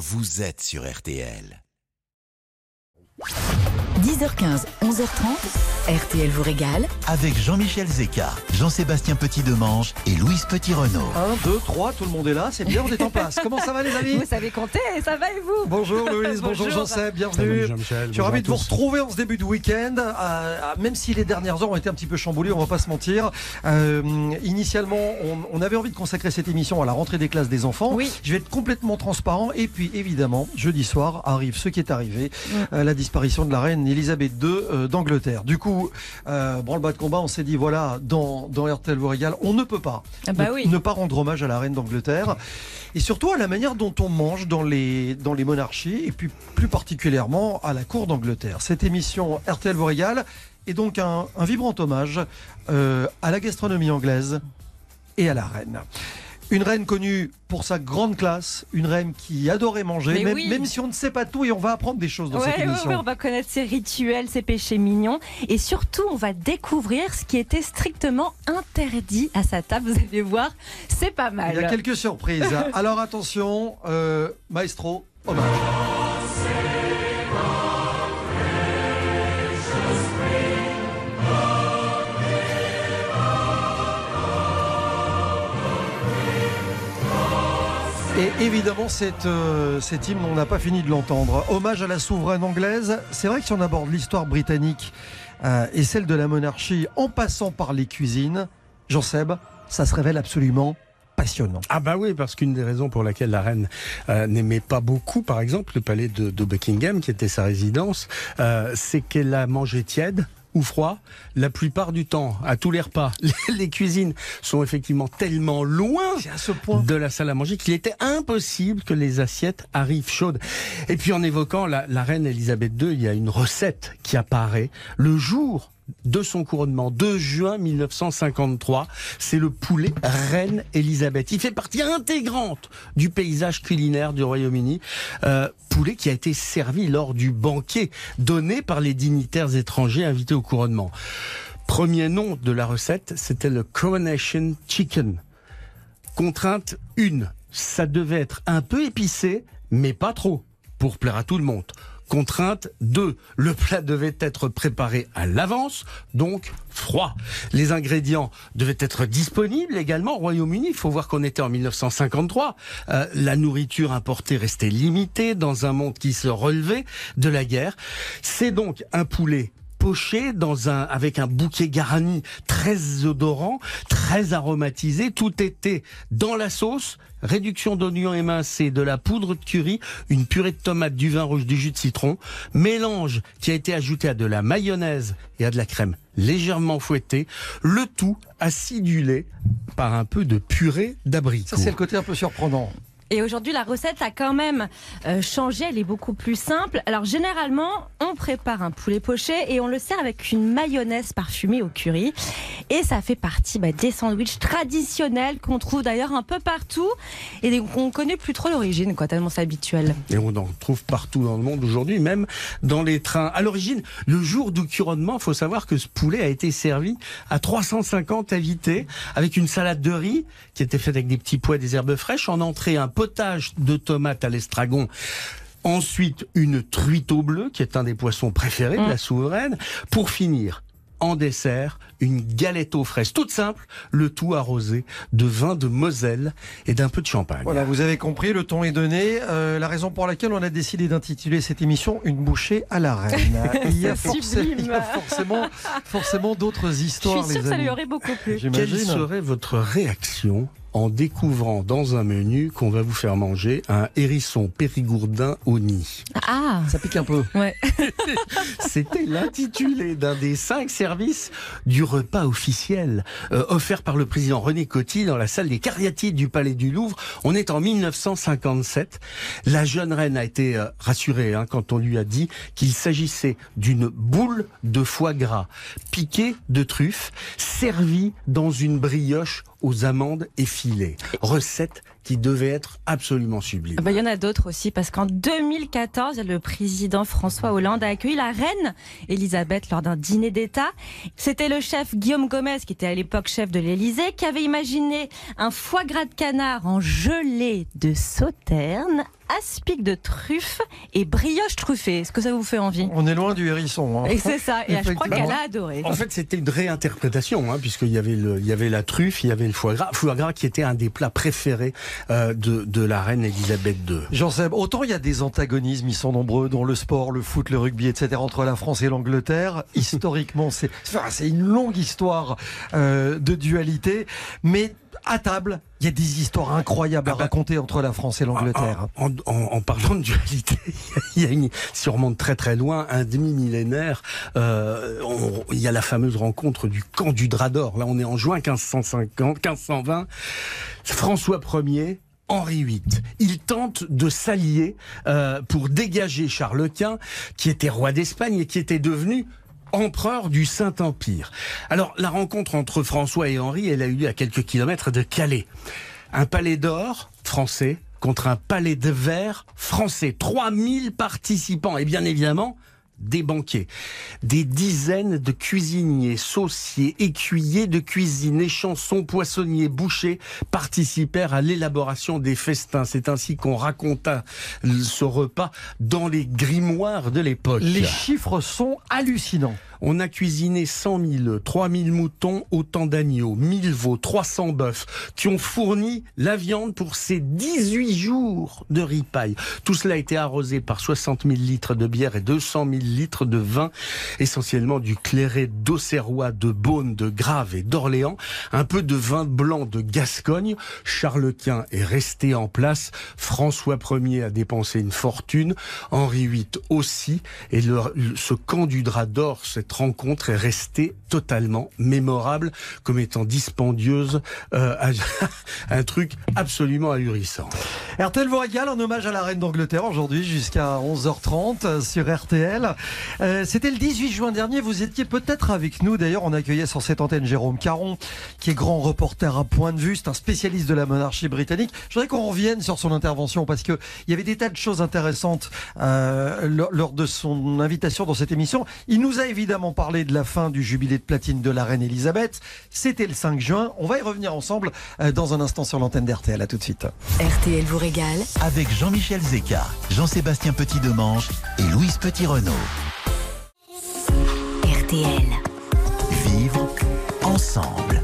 vous êtes sur RTL. 10h15, 11h30, RTL vous régale. Avec Jean-Michel Zeka, Jean-Sébastien Petit-Demange et Louise Petit-Renault. 1, 2, 3, tout le monde est là, c'est bien, on est en place. Comment ça va les amis? Vous savez compter, ça va et vous? Bonjour Louise, bonjour, Bonjour. Jean-Seb, bienvenue. Je suis ravi de vous retrouver en ce début de week-end. Euh, même si les dernières heures ont été un petit peu chamboulées, on va pas se mentir. Euh, initialement, on, on avait envie de consacrer cette émission à la rentrée des classes des enfants. Oui. Je vais être complètement transparent. Et puis évidemment, jeudi soir arrive ce qui est arrivé, euh, la disparition de la reine Elisabeth II euh, d'Angleterre. Du coup, euh, branle-bas de combat, on s'est dit voilà, dans, dans RTL vous régale, on ne peut pas Ah bah ne, oui. ne pas rendre hommage à la reine d'Angleterre. Et surtout à la manière dont on mange dans les, dans les monarchies, et puis plus particulièrement à la cour d'Angleterre. Cette émission RTL vous régale est donc un, un vibrant hommage euh, à la gastronomie anglaise et à la reine. Une reine connue pour sa grande classe, une reine qui adorait manger, même, oui. même si on ne sait pas tout et on va apprendre des choses dans Ouais, cette ouais, émission. ouais, on va connaître ses rituels, ses péchés mignons et surtout on va découvrir ce qui était strictement interdit à sa table. Vous allez voir, c'est pas mal. Il y a quelques surprises. Alors attention, euh, maestro, hommage. Et évidemment, cette, euh, cet hymne, on n'a pas fini de l'entendre. Hommage à la souveraine anglaise. C'est vrai que si on aborde l'histoire britannique euh, et celle de la monarchie en passant par les cuisines, Jean Seb, ça se révèle absolument passionnant. Ah bah oui, parce qu'une des raisons pour laquelle la reine euh, n'aimait pas beaucoup, par exemple, le palais de, Buckingham, qui était sa résidence, c'est qu'elle a mangé tiède ou froid la plupart du temps, à tous les repas. Les, cuisines sont effectivement tellement loin C'est à ce point. de la salle à manger qu'il était impossible que les assiettes arrivent chaudes. Et puis en évoquant la, la reine Elisabeth II, il y a une recette qui apparaît le jour de son couronnement, 2 juin 1953. C'est le poulet Reine Elisabeth. Il fait partie intégrante du paysage culinaire du Royaume-Uni. Euh, poulet qui a été servi lors du banquet donné par les dignitaires étrangers invités au couronnement. Premier nom de la recette, c'était le Coronation Chicken. Contrainte 1. Ça devait être un peu épicé, mais pas trop, pour plaire à tout le monde. Contrainte 2. Le plat devait être préparé à l'avance, donc froid. Les ingrédients devaient être disponibles également au Royaume-Uni. Il faut voir qu'on était en 1953. Euh, la nourriture importée restait limitée dans un monde qui se relevait de la guerre. C'est donc un poulet poché dans un avec un bouquet garni très odorant, très aromatisé. Tout était dans la sauce. Réduction d'oignons émincés, de la poudre de curry, une purée de tomates, du vin rouge, du jus de citron. Mélange qui a été ajouté à de la mayonnaise et à de la crème légèrement fouettée. Le tout acidulé par un peu de purée d'abricot. Ça, c'est le côté un peu surprenant. Et aujourd'hui, la recette a quand même euh, changé. Elle est beaucoup plus simple. Alors, généralement, on prépare un poulet poché et on le sert avec une mayonnaise parfumée au curry. Et ça fait partie bah, des sandwichs traditionnels qu'on trouve d'ailleurs un peu partout et on ne connaît plus trop l'origine, quoi, tellement c'est habituel. Et on en trouve partout dans le monde aujourd'hui, même dans les trains. À l'origine, le jour du couronnement, il faut savoir que ce poulet a été servi à 350 invités avec une salade de riz qui était faite avec des petits pois et des herbes fraîches. En entrée, un potage de tomates à l'estragon. Ensuite, une truite au bleu, qui est un des poissons préférés de la souveraine. Pour finir, en dessert, une galette aux fraises, toute simple, le tout arrosé de vin de Moselle et d'un peu de champagne. Voilà, vous avez compris, le ton est donné. Euh, la raison pour laquelle on a décidé d'intituler cette émission Une bouchée à la reine. Il y a, forcément, sublime. il y a forcément, forcément d'autres Je histoires, suis sûre les que ça amis. lui aurait beaucoup plu. Quelle serait votre réaction en découvrant dans un menu qu'on va vous faire manger un hérisson périgourdin au nid Ah, Ça pique un peu. ouais. C'était l'intitulé d'un des cinq services du repas officiel euh, offert par le président René Coty dans la salle des cariatides du Palais du Louvre. On est en 1957. La jeune reine a été euh, rassurée hein, quand on lui a dit qu'il s'agissait d'une boule de foie gras piquée de truffes servie dans une brioche aux amandes effilées. Recette qui devait être absolument sublime. Ah bah, il y en a d'autres aussi, parce qu'en 2014, le président François Hollande a accueilli la reine Elisabeth lors d'un dîner d'État. C'était le chef Guillaume Gomez, qui était à l'époque chef de l'Élysée, qui avait imaginé un foie gras de canard en gelée de sauterne aspic de truffe et brioche truffée. Est-ce que ça vous fait envie? On est loin du hérisson. Hein. Et c'est ça. Et je crois qu'elle a adoré. En fait, c'était une réinterprétation, hein, puisqu'il y avait le, il y avait la truffe, il y avait le foie gras, foie gras qui était un des plats préférés euh, de, de la reine Elisabeth II. Jean-Seb, autant il y a des antagonismes, ils sont nombreux, dont le sport, le foot, le rugby, etc., entre la France et l'Angleterre. Historiquement, c'est c'est une longue histoire euh, de dualité, mais à table, il y a des histoires incroyables à ah bah, raconter entre la France et l'Angleterre. En, parlant de dualité, il y a une, si on remonte très très loin, un demi-millénaire, euh, il y a la fameuse rencontre du camp du Drap d'Or. Là, on est en juin 1550, 1520. François Ier Henri VIII. Il tente de s'allier euh, pour dégager Charles Quint, qui était roi d'Espagne et qui était devenu empereur du Saint-Empire. Alors, la rencontre entre François et Henri, elle a eu lieu à quelques kilomètres de Calais. Un palais d'or français contre un palais de verre français. 3000 participants. Et bien évidemment, des banquiers, des dizaines de cuisiniers, sauciers, écuyers de cuisine, chansons, poissonniers, bouchers participèrent à l'élaboration des festins. C'est ainsi qu'on raconta ce repas dans les grimoires de l'époque. Les chiffres sont hallucinants. On a cuisiné 100 000 3 000 moutons, autant d'agneaux, 1000 veaux, 300 bœufs, qui ont fourni la viande pour ces 18 jours de ripaille. Tout cela a été arrosé par 60 000 litres de bière et 200 000 litres de vin, essentiellement du clairet d'Auxerrois, de Beaune, de Grave et d'Orléans, un peu de vin blanc de Gascogne. Charles Quint est resté en place. François Ier a dépensé une fortune. Henri VIII aussi. Et ce camp du drap d'or, cette rencontre est restée totalement mémorable comme étant dispendieuse, euh, un truc absolument ahurissant. RTL vous régale en hommage à la reine d'Angleterre aujourd'hui jusqu'à 11h30 sur RTL. Euh, c'était le 18 juin dernier, vous étiez peut-être avec nous, d'ailleurs on accueillait sur cette antenne Jérôme Caron, qui est grand reporter à point de vue, c'est un spécialiste de la monarchie britannique. Je voudrais qu'on revienne sur son intervention parce que il y avait des tas de choses intéressantes euh, lors de son invitation dans cette émission. Il nous a évidemment parler de la fin du jubilé de platine de la reine Elisabeth. C'était le 5 juin. On va y revenir ensemble euh, dans un instant sur l'antenne d'RTL. À tout de suite. RTL vous régale. Avec Jean-Michel Zeka, Jean-Sébastien Petit-Demange et Louise Petit-Renault. RTL. Vivre ensemble.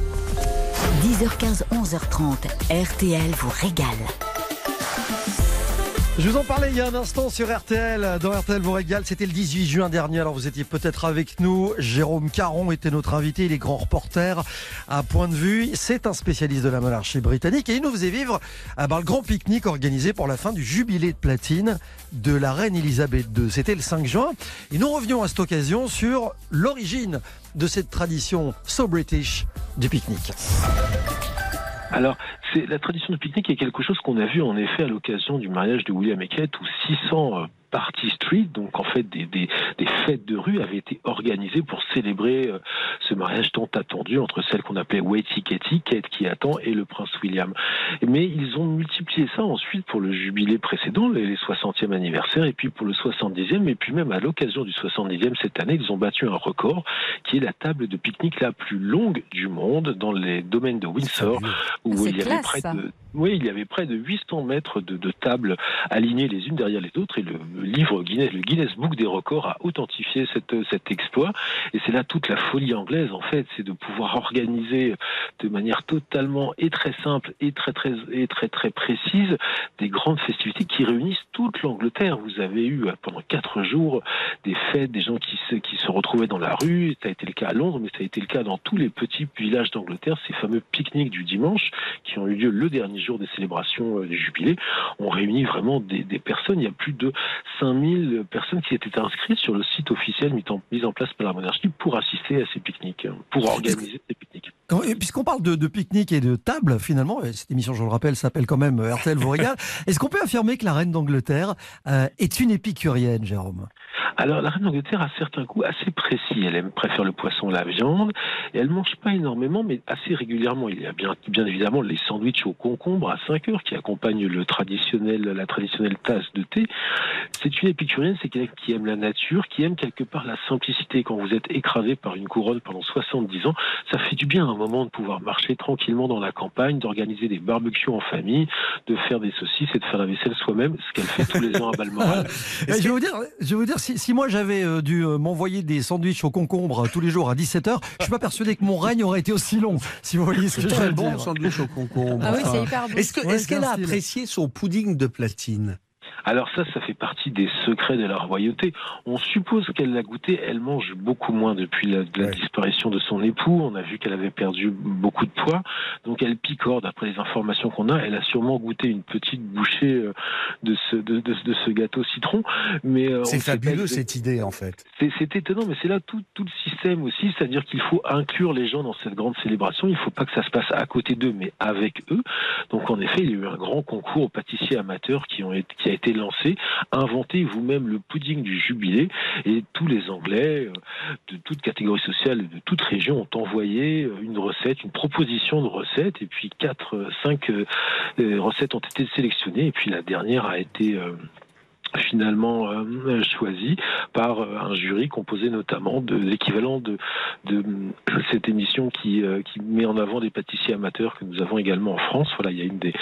10h15, 11h30. RTL vous régale. Je vous en parlais il y a un instant sur RTL, dans RTL vous c'était le 18 juin dernier, alors vous étiez peut-être avec nous, Jérôme Caron était notre invité, il est grand reporter. À point de vue, c'est un spécialiste de la monarchie britannique. Et il nous faisait vivre ah ben, le grand pique-nique organisé pour la fin du jubilé de platine de la reine Elisabeth II, c'était le 5 juin, et nous revenions à cette occasion sur l'origine de cette tradition so british du pique-nique. Alors, c'est la tradition du pique-nique est quelque chose qu'on a vu en effet à l'occasion du mariage de William et Kate, où 600 Party Street, donc en fait des, des, des, fêtes de rue, avaient été organisées pour célébrer euh, ce mariage tant attendu entre celle qu'on appelait Waity Katie, Kate qui attend, et le prince William. Mais ils ont multiplié ça ensuite pour le jubilé précédent, les, 60e anniversaire, et puis pour le 70e, et puis même à l'occasion du 70e cette année, ils ont battu un record qui est la table de pique-nique la plus longue du monde dans les domaines de Windsor, où il y avait près de oui, il y avait près de 800 mètres de, tables alignées les unes derrière les autres et le livre Guinness, le Guinness Book des records a authentifié cette, cet exploit. Et c'est là toute la folie anglaise, en fait, c'est de pouvoir organiser de manière totalement et très simple et très très et très très précise des grandes festivités qui réunissent toute l'Angleterre. Vous avez eu pendant quatre jours des fêtes, des gens qui se, qui se retrouvaient dans la rue. Ça a été le cas à Londres, mais ça a été le cas dans tous les petits villages d'Angleterre. Ces fameux pique-niques du dimanche qui ont eu lieu le dernier des célébrations euh, du jubilé ont réuni vraiment des, personnes. Il y a plus de 5000 personnes qui étaient inscrites sur le site officiel mis en, mis en place par la monarchie pour assister à ces pique-niques, pour organiser ces pique-niques. Puisqu'on parle de, pique-nique et de table, finalement, cette émission, je le rappelle, s'appelle quand même RTL vous régale. Est-ce qu'on peut affirmer que la reine d'Angleterre euh, est une épicurienne, Jérôme? Alors, la reine d'Angleterre a certains goûts assez précis. Elle aime, préfère le poisson, la viande. Et elle mange pas énormément, mais assez régulièrement. Il y a bien, bien évidemment les sandwichs au concombre à 5 heures qui accompagnent le traditionnel, la traditionnelle tasse de thé. C'est une épicurienne, c'est quelqu'un qui aime la nature, qui aime quelque part la simplicité. Quand vous êtes écrasé par une couronne pendant 70 ans, ça fait du bien à un moment de pouvoir marcher tranquillement dans la campagne, d'organiser des barbecues en famille, de faire des saucisses et de faire la vaisselle soi-même, ce qu'elle fait tous les ans à Balmoral. je vais vous dire, je vais vous dire si, si moi j'avais euh, dû euh, m'envoyer des sandwichs au concombre euh, tous les jours à 17h, je suis pas persuadé que mon règne aurait été aussi long, si vous voyez ce que je veux bon, dire. sandwich au concombre. Ah oui, c'est hyper bon. Est-ce qu'elle a apprécié son pudding de platine? Alors ça, ça fait partie des secrets de la royauté. On suppose qu'elle l'a goûté. Elle mange beaucoup moins depuis la, disparition de son époux. On a vu qu'elle avait perdu beaucoup de poids. Donc elle picore, d'après les informations qu'on a. Elle a sûrement goûté une petite bouchée euh, de ce, de, ce gâteau citron. Mais euh, C'est fabuleux cette idée, en fait. C'est étonnant, mais c'est là tout, tout le système aussi. C'est-à-dire qu'il faut inclure les gens dans cette grande célébration. Il ne faut pas que ça se passe à côté d'eux, mais avec eux. Donc en effet, il y a eu un grand concours aux pâtissiers amateurs qui, ont qui a été lancé. Inventez vous-même le pudding du jubilé et tous les Anglais euh, de toute catégorie sociale et de toute région ont envoyé euh, une recette, une proposition de recette et puis quatre, euh, cinq recettes ont été sélectionnées et puis la dernière a été finalement euh, choisi par euh, un jury composé notamment de l'équivalent de, de cette émission qui, euh, qui met en avant des pâtissiers amateurs que nous avons également en France. Voilà, il y a une des,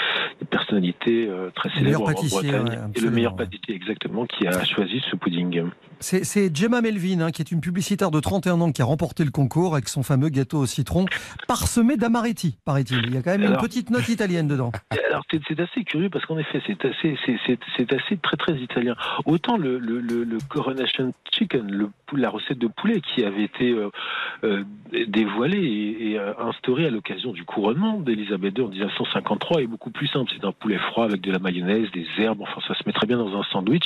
personnalités très célèbres en Bretagne et le meilleur pâtissier exactement qui a choisi ce pudding. C'est Gemma Melvin, hein, qui est une publicitaire de 31 ans qui a remporté le concours avec son fameux gâteau au citron parsemé d'amaretti, paraît-il. Il y a quand même une petite note italienne dedans. Alors c'est assez curieux parce qu'en effet c'est assez, c'est assez très très italien. Autant le, Coronation Chicken, la recette de poulet qui avait été euh, euh, dévoilée et, et euh, instaurée à l'occasion du couronnement d'Elisabeth II en 1953 est beaucoup plus simple. C'est un poulet froid avec de la mayonnaise, des herbes, enfin ça se met très bien dans un sandwich.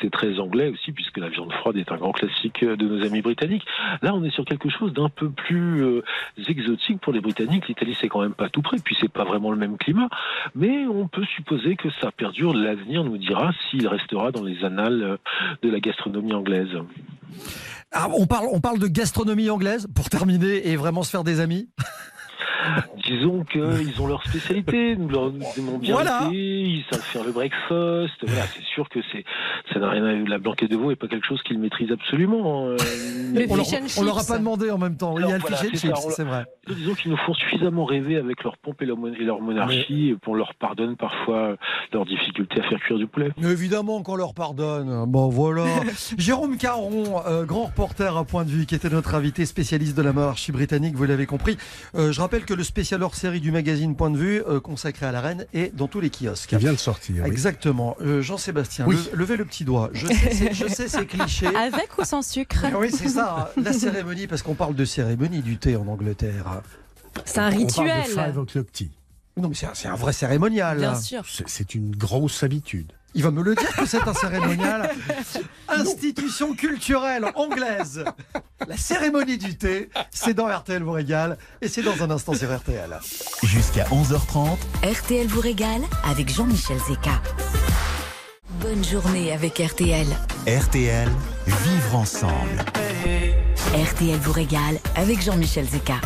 C'est très anglais aussi puisque la viande froide est un grand classique de nos amis britanniques. Là on est sur quelque chose d'un peu plus exotique pour les Britanniques. L'Italie c'est quand même pas tout près, puis c'est pas vraiment le même climat. Mais on peut supposer que ça perdure. L'avenir nous dira s'il restera dans les annales de la gastronomie anglaise. Ah, on parle de gastronomie anglaise pour terminer et vraiment se faire des amis? Disons qu'ils ont leur spécialité, nous leur aimons bien voilà. ils savent faire le breakfast. Voilà, c'est sûr que c'est, ça n'a rien à La blanquette de veau n'est pas quelque chose qu'ils maîtrisent absolument. Hein. on, leur, on leur a pas demandé en même temps. Il y a le fish and chips, c'est vrai. Disons qu'ils nous font suffisamment rêver avec leur pompe et leur, monarchie, et qu'on leur pardonne parfois leurs difficultés à faire cuire du poulet. Mais évidemment qu'on leur pardonne. Bon, voilà. Jérôme Caron, euh, grand reporter à point de vue, qui était notre invité spécialiste de la monarchie britannique, vous l'avez compris. Euh, je rappelle que le spécial hors série du magazine Point de vue, euh, consacré à la reine, est dans tous les kiosques. Qui vient de sortir. Exactement. Jean-Sébastien, levez le petit doigt. Je sais, c'est cliché. Avec ou sans sucre Oui, c'est ça. Hein. La cérémonie, parce qu'on parle de cérémonie du thé en Angleterre. C'est un rituel. Non, mais c'est un, vrai cérémonial. Bien sûr. C'est une grosse habitude. Il va me le dire que c'est un cérémonial. Institution culturelle anglaise. La cérémonie du thé, c'est dans RTL vous régale et c'est dans un instant sur RTL. Jusqu'à 11h30. RTL vous régale avec Jean-Michel Zeka. Bonne journée avec RTL. RTL, vivre ensemble. RTL vous régale avec Jean-Michel Zeka.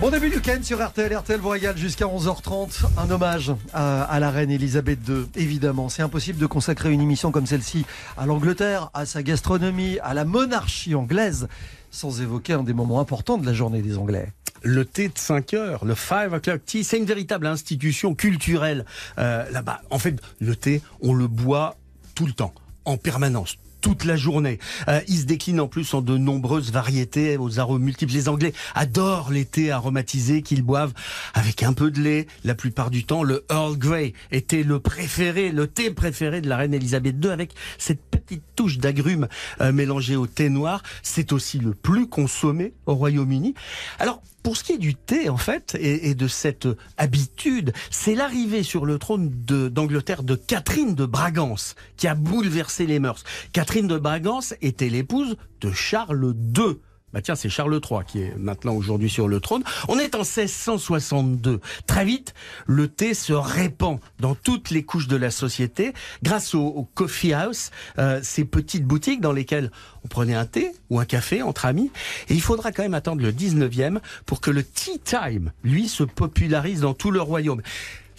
Bon début du week-end sur RTL, RTL vous jusqu'à 11h30. Un hommage à, la reine Elisabeth II, évidemment. C'est impossible de consacrer une émission comme celle-ci à l'Angleterre, à sa gastronomie, à la monarchie anglaise, sans évoquer un des moments importants de la journée des Anglais. Le thé de 5 heures, le 5 o'clock tea, c'est une véritable institution culturelle euh, là-bas. En fait, le thé, on le boit tout le temps, en permanence toute la journée. Euh, il se décline en plus en de nombreuses variétés aux arômes multiples. Les Anglais adorent les thés aromatisés qu'ils boivent avec un peu de lait. La plupart du temps, le Earl Grey était le préféré, le thé préféré de la reine Elisabeth II avec cette petite touche d'agrumes euh, mélangée au thé noir. C'est aussi le plus consommé au Royaume-Uni. Alors, pour ce qui est du thé, en fait, et, de cette habitude, c'est l'arrivée sur le trône d'Angleterre de, Catherine de Bragance qui a bouleversé les mœurs. Catherine de Bragance était l'épouse de Charles II bah tiens, c'est Charles III qui est maintenant aujourd'hui sur le trône. On est en 1662. Très vite, le thé se répand dans toutes les couches de la société grâce au, coffee house, euh, ces petites boutiques dans lesquelles on prenait un thé ou un café entre amis. Et il faudra quand même attendre le 19e pour que le tea time, lui, se popularise dans tout le royaume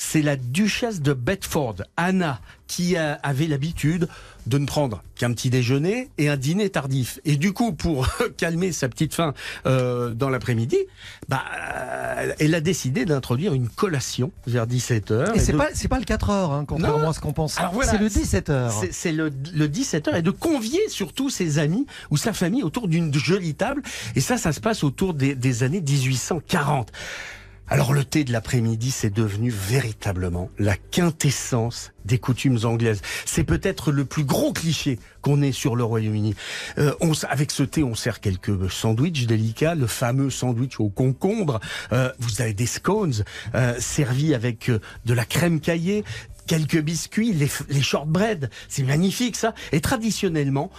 c'est la duchesse de Bedford, Anna, qui avait l'habitude de ne prendre qu'un petit déjeuner et un dîner tardif. Et du coup, pour calmer sa petite faim euh, dans l'après-midi, bah, euh, elle a décidé d'introduire une collation vers 17h. Et, c'est pas pas le 4h, hein, contrairement à ce qu'on pense. c'est le 17h. C'est le, 17h et de convier surtout ses amis ou sa famille autour d'une jolie table. Et ça, ça se passe autour des, des années 1840. Alors le thé de l'après-midi, c'est devenu véritablement la quintessence des coutumes anglaises. C'est peut-être le plus gros cliché qu'on ait sur le Royaume-Uni. Euh, avec ce thé, on sert quelques sandwichs délicats, le fameux sandwich au concombre. Euh, vous avez des scones euh, servis avec euh, de la crème caillée, quelques biscuits, les, les shortbread. C'est magnifique ça. Et traditionnellement,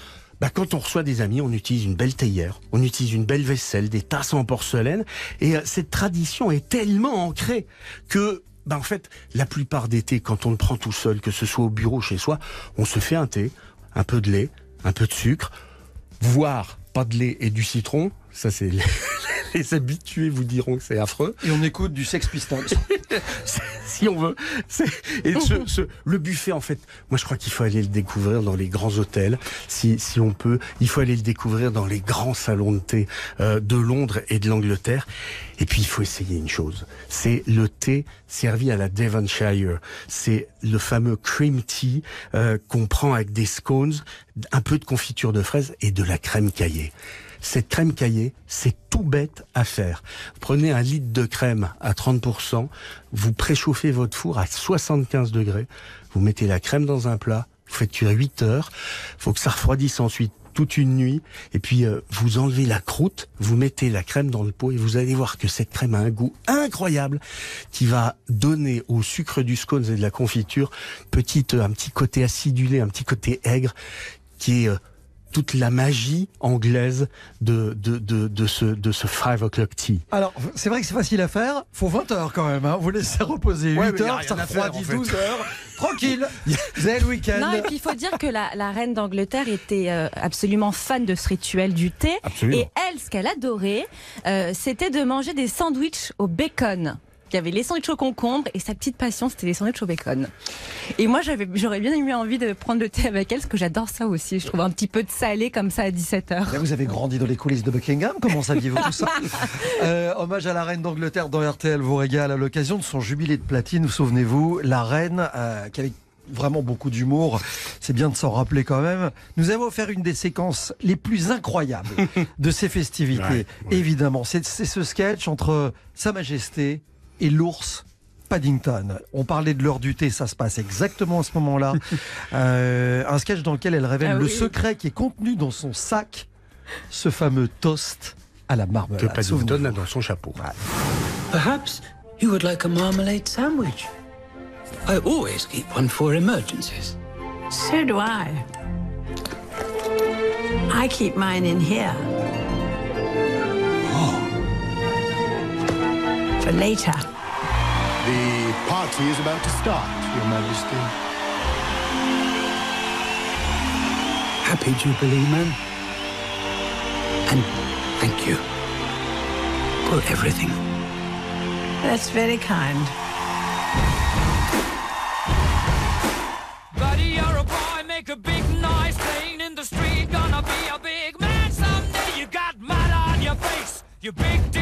bah, quand on reçoit des amis, on utilise une belle théière, on utilise une belle vaisselle, des tasses en porcelaine. Et euh, cette tradition est tellement ancrée que bah, en fait, la plupart des thés, quand on le prend tout seul, que ce soit au bureau, chez soi, on se fait un thé, un peu de lait, un peu de sucre, voire pas de lait et du citron. Ça, c'est les habitués vous diront que c'est affreux. Et on écoute du Sex Pistols. si on veut. Et ce, le buffet, en fait, moi je crois qu'il faut aller le découvrir dans les grands hôtels, si, si on peut. Il faut aller le découvrir dans les grands salons de thé euh, de Londres et de l'Angleterre. Et puis il faut essayer une chose, c'est le thé servi à la Devonshire. C'est le fameux cream tea euh, qu'on prend avec des scones, un peu de confiture de fraises et de la crème caillée. Cette crème caillée, c'est tout bête à faire. Prenez un litre de crème à 30%, vous préchauffez votre four à 75 degrés, vous mettez la crème dans un plat, vous faites cuire 8 heures, faut que ça refroidisse ensuite toute une nuit, et puis euh, vous enlevez la croûte, vous mettez la crème dans le pot, et vous allez voir que cette crème a un goût incroyable qui va donner au sucre du scones et de la confiture petite, un petit côté acidulé, un petit côté aigre, qui est euh, toute la magie anglaise de, de, de, de ce, de ce 5 o'clock tea. Alors, c'est vrai que c'est facile à faire. Faut 20 heures quand même. Hein. Vous laissez reposer 8 heures, ça refroidit 12 heures. Tranquille. Vous avez le week-end. Non, et puis il faut dire que la, la reine d'Angleterre était euh, absolument fan de ce rituel du thé. Et elle, ce qu'elle adorait, euh, c'était de manger des sandwichs au bacon. Il y avait les sandwichs au concombre et sa petite passion, c'était les sandwichs au bacon. Et moi, j'aurais bien eu envie de prendre le thé avec elle parce que j'adore ça aussi. Je trouve un petit peu de salé comme ça à 17h. Vous avez grandi dans les coulisses de Buckingham. Comment saviez-vous tout ça euh, Hommage à la reine d'Angleterre dans RTL vous régale à l'occasion de son jubilé de platine. Vous souvenez-vous, la reine euh, qui avait vraiment beaucoup d'humour. C'est bien de s'en rappeler quand même. Nous avons offert une des séquences les plus incroyables de ces festivités. Évidemment, c'est ce sketch entre Sa Majesté et l'ours Paddington. On parlait de l'heure du thé, ça se passe exactement à ce moment-là. Euh, un sketch dans lequel elle révèle ah le secret qui est contenu dans son sac, ce fameux toast à la marmelade. Que Paddington a dans son chapeau. Perhaps you would like a marmalade sandwich. I always keep one for emergencies. So do I. I keep mine in here. For later. The party is about to start, Your Majesty. Happy Jubilee, ma'am. And thank you for everything. That's very kind. Buddy, you're a boy, make a big noise playing in the street. Gonna be a big man someday. You got mud on your face, you big disgrace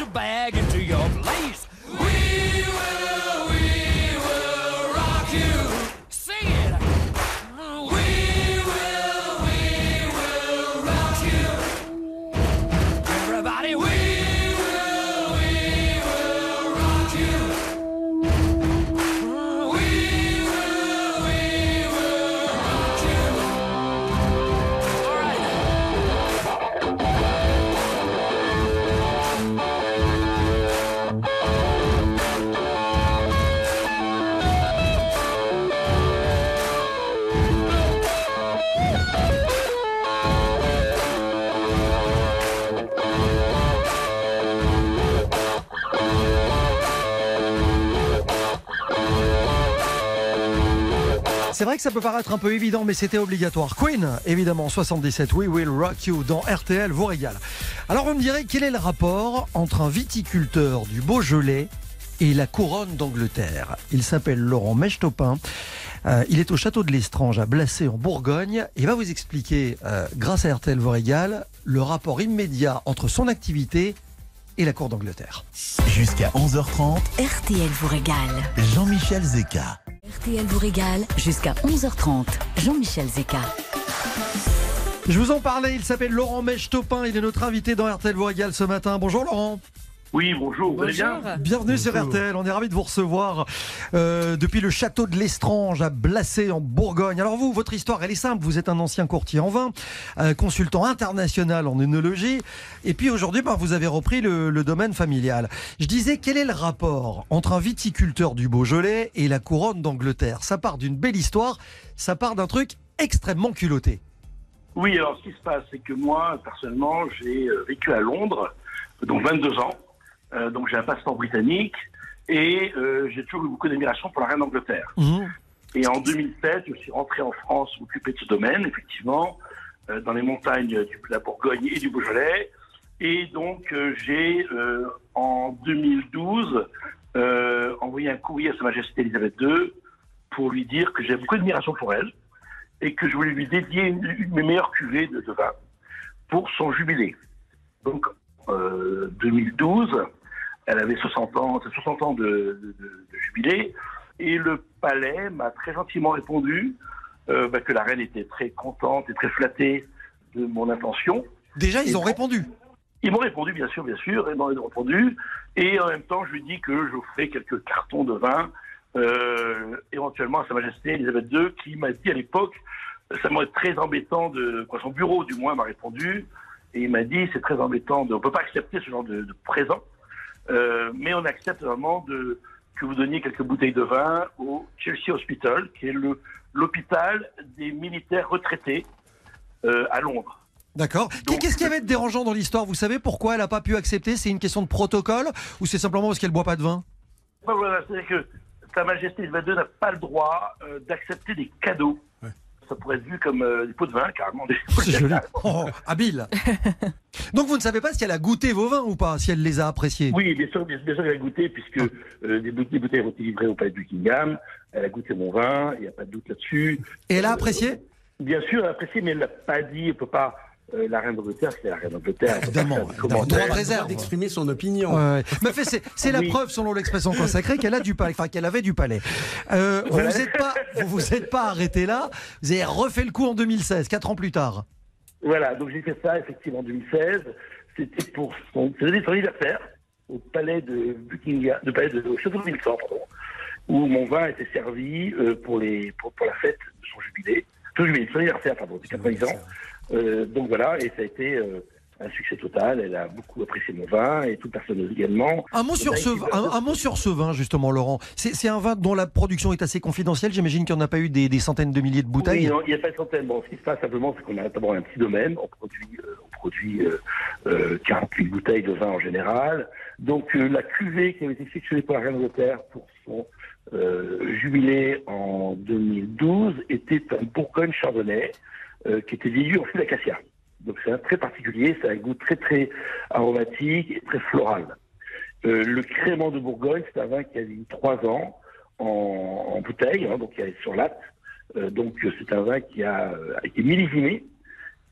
your bag C'est vrai que ça peut paraître un peu évident, mais c'était obligatoire. Queen, évidemment, 77, We Will Rock You dans RTL vous régale. Alors vous me direz, quel est le rapport entre un viticulteur du Beaujolais et la couronne d'Angleterre? Il s'appelle Laurent Mechtopin. Euh, il est au château de l'Estrange à Blassé en Bourgogne et va vous expliquer, euh, grâce à RTL vous régale, le rapport immédiat entre son activité et la cour d'Angleterre. Jusqu'à 11h30, RTL vous régale. Jean-Michel Zeka. RTL vous régale jusqu'à 11h30. Jean-Michel Zeka. Je vous en parlais, il s'appelle Laurent Mechtopin, il est notre invité dans RTL vous régale ce matin. Bonjour Laurent. Oui, bonjour, vous allez bien Bienvenue sur RTL, on est ravis de vous recevoir euh, depuis le château de l'Estrange à Blassé en Bourgogne. Alors vous, votre histoire elle est simple, vous êtes un ancien courtier en vin, euh, consultant international en œnologie, et puis aujourd'hui ben, vous avez repris le, le domaine familial. Je disais, quel est le rapport entre un viticulteur du Beaujolais et la couronne d'Angleterre? Ça part d'une belle histoire, ça part d'un truc extrêmement culotté. Oui, alors ce qui se passe, c'est que moi, personnellement, j'ai euh, vécu à Londres, donc 22 ans, Euh, donc j'ai un passeport britannique, et euh, j'ai toujours eu beaucoup d'admiration pour la reine d'Angleterre. Et en 2007, je suis rentré en France m'occuper de ce domaine, effectivement, euh, dans les montagnes du, de la Bourgogne et du Beaujolais. Et donc, j'ai, en 2012, euh, envoyé un courrier à Sa Majesté Elisabeth II pour lui dire que j'ai beaucoup d'admiration pour elle et que je voulais lui dédier une, de mes meilleures cuvées de, de vin pour son jubilé. Donc, euh, 2012, elle avait 60 ans, 60 ans de, de- de- de jubilé, et le palais m'a très gentiment répondu euh, bah, que la reine était très contente et très flattée de mon intention. Déjà, ils Et ont répondu. Ils m'ont répondu, bien sûr, bien sûr, ils m'ont répondu. Et en même temps, je lui dis que je ferai quelques cartons de vin, euh, éventuellement à Sa Majesté Elisabeth II, qui m'a dit à l'époque, ça m'a été très embêtant de, quoi, son bureau du moins m'a répondu, et il m'a dit, c'est très embêtant, de, on peut pas accepter ce genre de, de présent, euh, mais on accepte vraiment de, que vous donniez quelques bouteilles de vin au Chelsea Hospital, qui est l'hôpital des militaires retraités euh, à Londres. D'accord. Qu'est-ce qu'il y avait de dérangeant dans l'histoire? Vous savez pourquoi elle n'a pas pu accepter? C'est une question de protocole ou c'est simplement parce qu'elle boit pas de vin? Ben voilà, c'est-à-dire que Sa Majesté Elisabeth II n'a pas le droit euh, d'accepter des cadeaux. Ça pourrait être vu comme euh, des pots de vin, carrément. Des... C'est joli. Oh, habile. Donc vous ne savez pas si elle a goûté vos vins ou pas, si elle les a appréciés. Oui, bien sûr, bien, bien sûr, elle a goûté, puisque euh, des, bouteilles, des bouteilles ont été livrées au palais de Buckingham. Elle a goûté mon vin, il n'y a pas de doute là-dessus. Et elle a apprécié? Bien sûr, elle a apprécié, mais elle ne l'a pas dit. Elle peut pas. Euh, la reine d'Angleterre, c'est la reine d'Angleterre. Évidemment, droit de réserve. d'exprimer son opinion. Ouais, ouais. C'est la preuve, selon l'expression consacrée, qu'elle a du palais, enfin qu'elle avait du palais. Euh, vous vous êtes pas, vous vous êtes pas arrêté là. Vous avez refait le coup en 2016, quatre ans plus tard. Voilà, donc j'ai fait ça effectivement en 2016. C'était pour son, c'était son anniversaire au palais de Buckingham, de palais de au château de pardon, où mon vin était servi euh, pour les pour, pour la fête de son jubilé, son jubilé, son anniversaire, pardon, de 90 ans. Euh, donc voilà, et ça a été euh, un succès total. Elle a beaucoup apprécié mon vin et toute personne également. Un mot sur ce, un, un mot sur ce vin justement, Laurent. C'est c'est un vin dont la production est assez confidentielle. J'imagine qu'il n'y en a pas eu des, des centaines de milliers de bouteilles. Oui, non, il n'y a pas de centaine. Bon, ce qui se passe simplement, c'est qu'on a d'abord un petit domaine. On produit, euh, on produit euh, euh, 40 000 bouteilles de vin en général. Donc, la cuvée qui avait été sélectionnée par la Reine d'Angleterre pour son jubilé en 2012 était un Bourgogne Chardonnay euh, qui était vieilli en fût d'acacia. Donc, c'est un très particulier. C'est un goût très, très aromatique et très floral. Euh, le crément de Bourgogne, c'est un vin qui a eu trois ans en, bouteille, hein, donc il est sur latte. Euh, donc euh, c'est un vin qui a euh, été millésimé.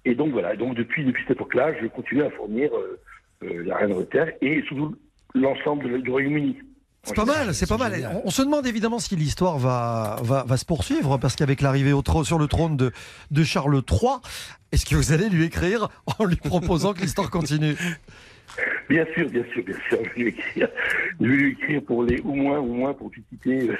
Et donc voilà, donc depuis, depuis cette époque-là, je continue à fournir euh, la reine d'Angleterre et surtout l'ensemble de- du Royaume-Uni. C'est pas mal, c'est pas mal. On, on se demande évidemment si l'histoire va, va, va se poursuivre, parce qu'avec l'arrivée sur le trône de, de Charles III, est-ce que vous allez lui écrire en lui proposant que l'histoire continue? Bien sûr, bien sûr, bien sûr. Je vais lui écrire, je vais lui écrire pour les, au moins, au moins pour quitter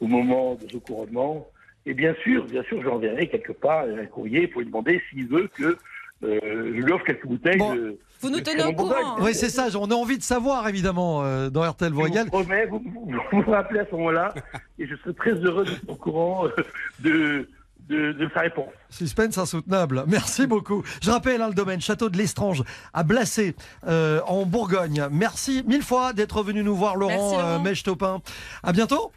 au moment de ce couronnement. Et bien sûr, bien sûr, j'enverrai quelque part un courrier pour lui demander s'il veut que euh, je lui offre quelques bouteilles de. Vous nous tenez au courant. Oui, c'est ça, on a envie de savoir évidemment euh, dans RTL régale. vous promets, vous, vous, rappelez à ce moment-là et je serai très heureux d'être au courant euh, de, de, de sa réponse. Suspense insoutenable. Merci beaucoup. Je rappelle hein, le domaine Château de l'Estrange à Blacé euh, en Bourgogne. Merci mille fois d'être venu nous voir, Laurent, Merci, Laurent. euh, Mèche-Topin. À bientôt.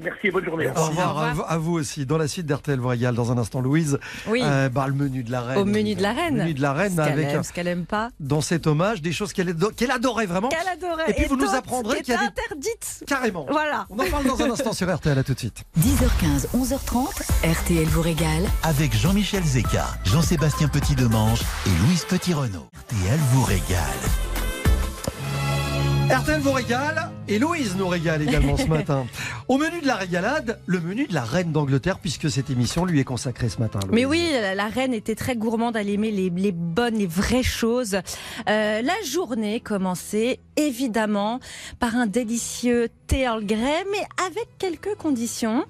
Merci et bonne journée. Au revoir, à vous- à vous aussi. Dans la suite d'RTL vous régale, dans un instant, Louise. Oui. Euh, bah, le menu de la reine. Au menu de la reine. Le menu de la reine Ce qu'elle avec aime, ce qu'elle aime pas. dans cet hommage des choses qu'elle ado- qu'elle adorait vraiment. Qu'elle adorait. Et puis vous nous apprendrez qui qu'il y a étaient des interdites. carrément. Voilà. On en parle dans un instant sur RTL. À tout de suite. 10h15, 11h30, RTL vous régale. Avec Jean-Michel Zeka, Jean-Sébastien Petit-Demange et Louise Petit-Renault. RTL vous régale. RTL vous régale et Louise nous régale également ce matin. Au menu de la régalade, le menu de la reine d'Angleterre, puisque cette émission lui est consacrée ce matin. Louise. Mais oui, la, la reine était très gourmande, elle aimait les, les bonnes, les vraies choses. Euh, la journée commençait évidemment par un délicieux thé Earl Grey, mais avec quelques conditions.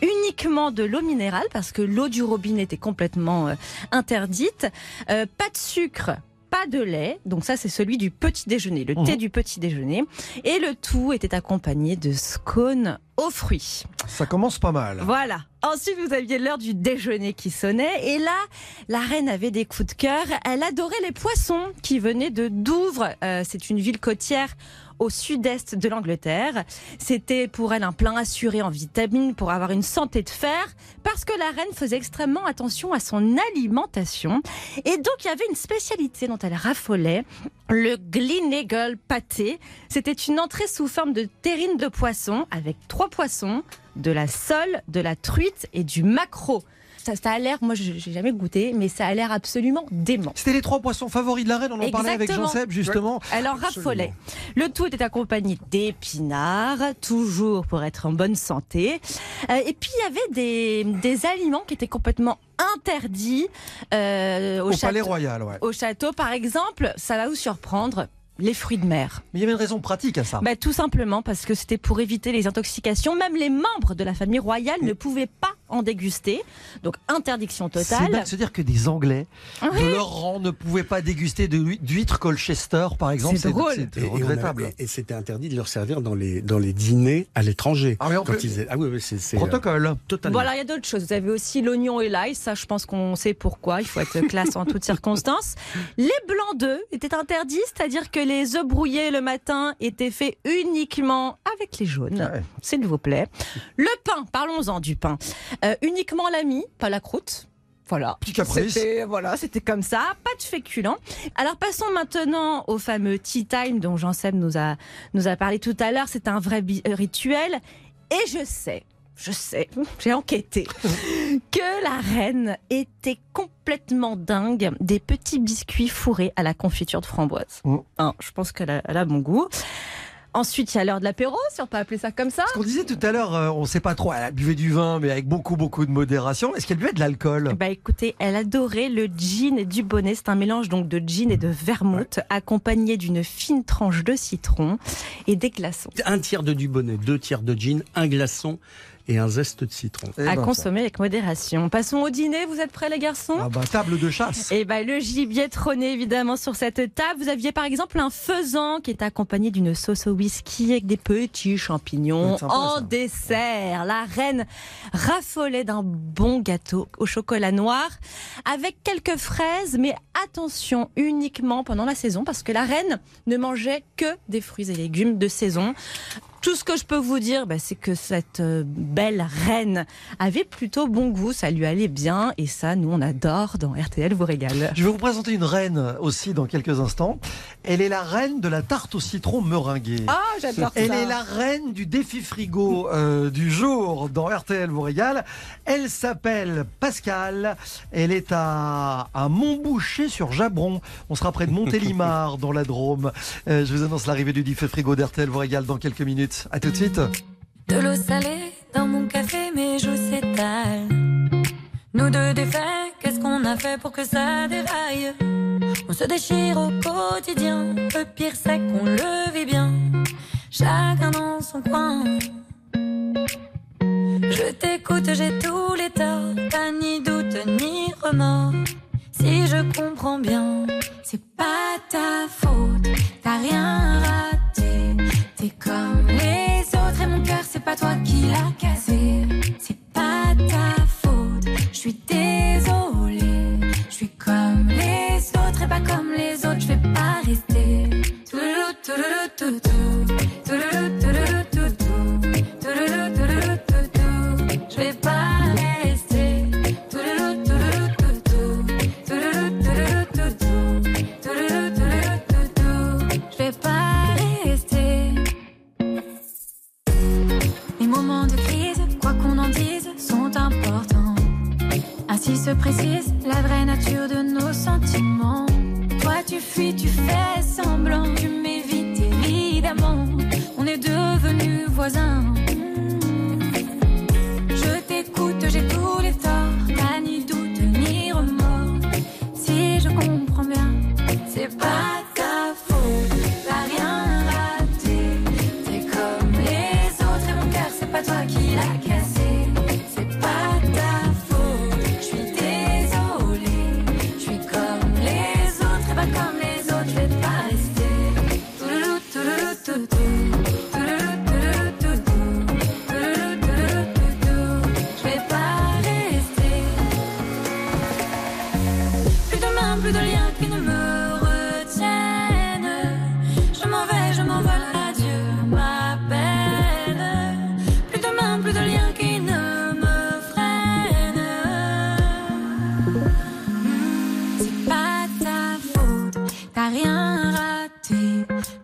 Uniquement de l'eau minérale, parce que l'eau du robinet était complètement euh, interdite. Euh, pas de sucre. Pas de lait, donc ça c'est celui du petit déjeuner, le thé Mhm. du petit déjeuner. Et le tout était accompagné de scones aux fruits. Ça commence pas mal. Voilà. Ensuite, vous aviez l'heure du déjeuner qui sonnait. Et là, la reine avait des coups de cœur. Elle adorait les poissons qui venaient de Douvres. Euh, c'est une ville côtière au sud-est de l'Angleterre. C'était pour elle un plein assuré en vitamines pour avoir une santé de fer, parce que la reine faisait extrêmement attention à son alimentation. Et donc, il y avait une spécialité dont elle raffolait, le Glenagle pâté. C'était une entrée sous forme de terrine de poisson avec trois poissons, de la sole, de la truite et du maquereau. Ça, ça a l'air, moi je j'ai jamais goûté, mais ça a l'air absolument dément. C'était les trois poissons favoris de la reine. On en parlait avec. Jean-Seb justement. Elle en raffolait. Le tout était accompagné d'épinards, toujours pour être en bonne santé. Euh, et puis il y avait des, des aliments qui étaient complètement interdits euh, au, Au château. Palais Royal, ouais. Au château, par exemple, ça va vous surprendre, les fruits de mer. Mais il y avait une raison pratique à ça. Bah, tout simplement parce que c'était pour éviter les intoxications. Même les membres de la famille royale ne pouvaient pas en déguster. Donc interdiction C'est totale. dingue de se dire que des Anglais Oui. de leur rang ne pouvaient pas déguster d'huîtres Colchester, par exemple. C'est drôle. C'est Et- regrettable. Et, c'était interdit de leur servir dans les, dans les dîners à l'étranger. Ah, Quand peut- ils étaient- ah oui, oui, c'est c'est, euh, Protocole. totalement. Voilà, il y a d'autres choses. Vous avez aussi l'oignon et l'ail. Ça, je pense qu'on sait pourquoi. Il faut être classe en toutes circonstances. Les blancs d'œufs étaient interdits, c'est-à-dire que les œufs brouillés le matin étaient faits uniquement avec les jaunes, Ouais. s'il vous plaît. Le pain, parlons-en du pain. Euh, uniquement la mie, pas la croûte. Voilà. Petit caprice. C'était voilà, c'était comme ça, pas de féculents. Alors passons maintenant au fameux tea time dont Jean-Seb nous a nous a parlé tout à l'heure. C'est un vrai euh, rituel et je sais. Je sais, j'ai enquêté que la reine était complètement dingue des petits biscuits fourrés à la confiture de framboise. Mm. Hein, je pense qu'elle a, a bon goût. Ensuite, il y a l'heure de l'apéro, si on peut appeler ça comme ça. Ce qu'on disait tout à l'heure, euh, on ne sait pas trop, elle buvait du vin, mais avec beaucoup, beaucoup de modération. Est-ce qu'elle buvait de l'alcool? Bah écoutez, elle adorait le gin et du bonnet. C'est un mélange donc de gin et de vermouth, accompagné d'une fine tranche de citron et des glaçons. Un tiers de Dubonnet, deux tiers de gin, un glaçon et un zeste de citron. Eh à ben, consommer avec modération. Passons au dîner, vous êtes prêts les garçons? Ah bah, table de chasse. Et ben le gibier trônait évidemment sur cette table. Vous aviez par exemple un faisan qui est accompagné d'une sauce au whisky avec des petits champignons sympa, en ça. dessert. La reine raffolait d'un bon gâteau au chocolat noir avec quelques fraises, mais attention uniquement pendant la saison parce que la reine ne mangeait que des fruits et légumes de saison. Tout ce que je peux vous dire, bah, c'est que cette euh, belle reine avait plutôt bon goût, ça lui allait bien, et ça, nous, on adore dans RTL vous régale. Je vais vous présenter une reine aussi dans quelques instants. Elle est la reine de la tarte au citron meringuée. Ah, j'adore Elle ça. est la reine du défi frigo euh, du jour dans RTL vous régale. Elle s'appelle Pascal. Elle est à, à Montboucher sur Jabron. On sera près de Montélimar dans la Drôme. Euh, je vous annonce l'arrivée du défi frigo d'RTL vous régale dans quelques minutes. À tout de suite. De l'eau salée dans mon café, mes joues s'étalent. Nous deux défaits, qu'est-ce qu'on a fait pour que ça déraille? On se déchire au quotidien, le pire c'est qu'on le vit bien. Chacun dans son coin. Je t'écoute, j'ai tous les torts, pas ni doute ni remords. Si je comprends bien, c'est pas ta faute, t'as rien raté. T'es comme les autres et mon cœur, c'est pas toi qui l'a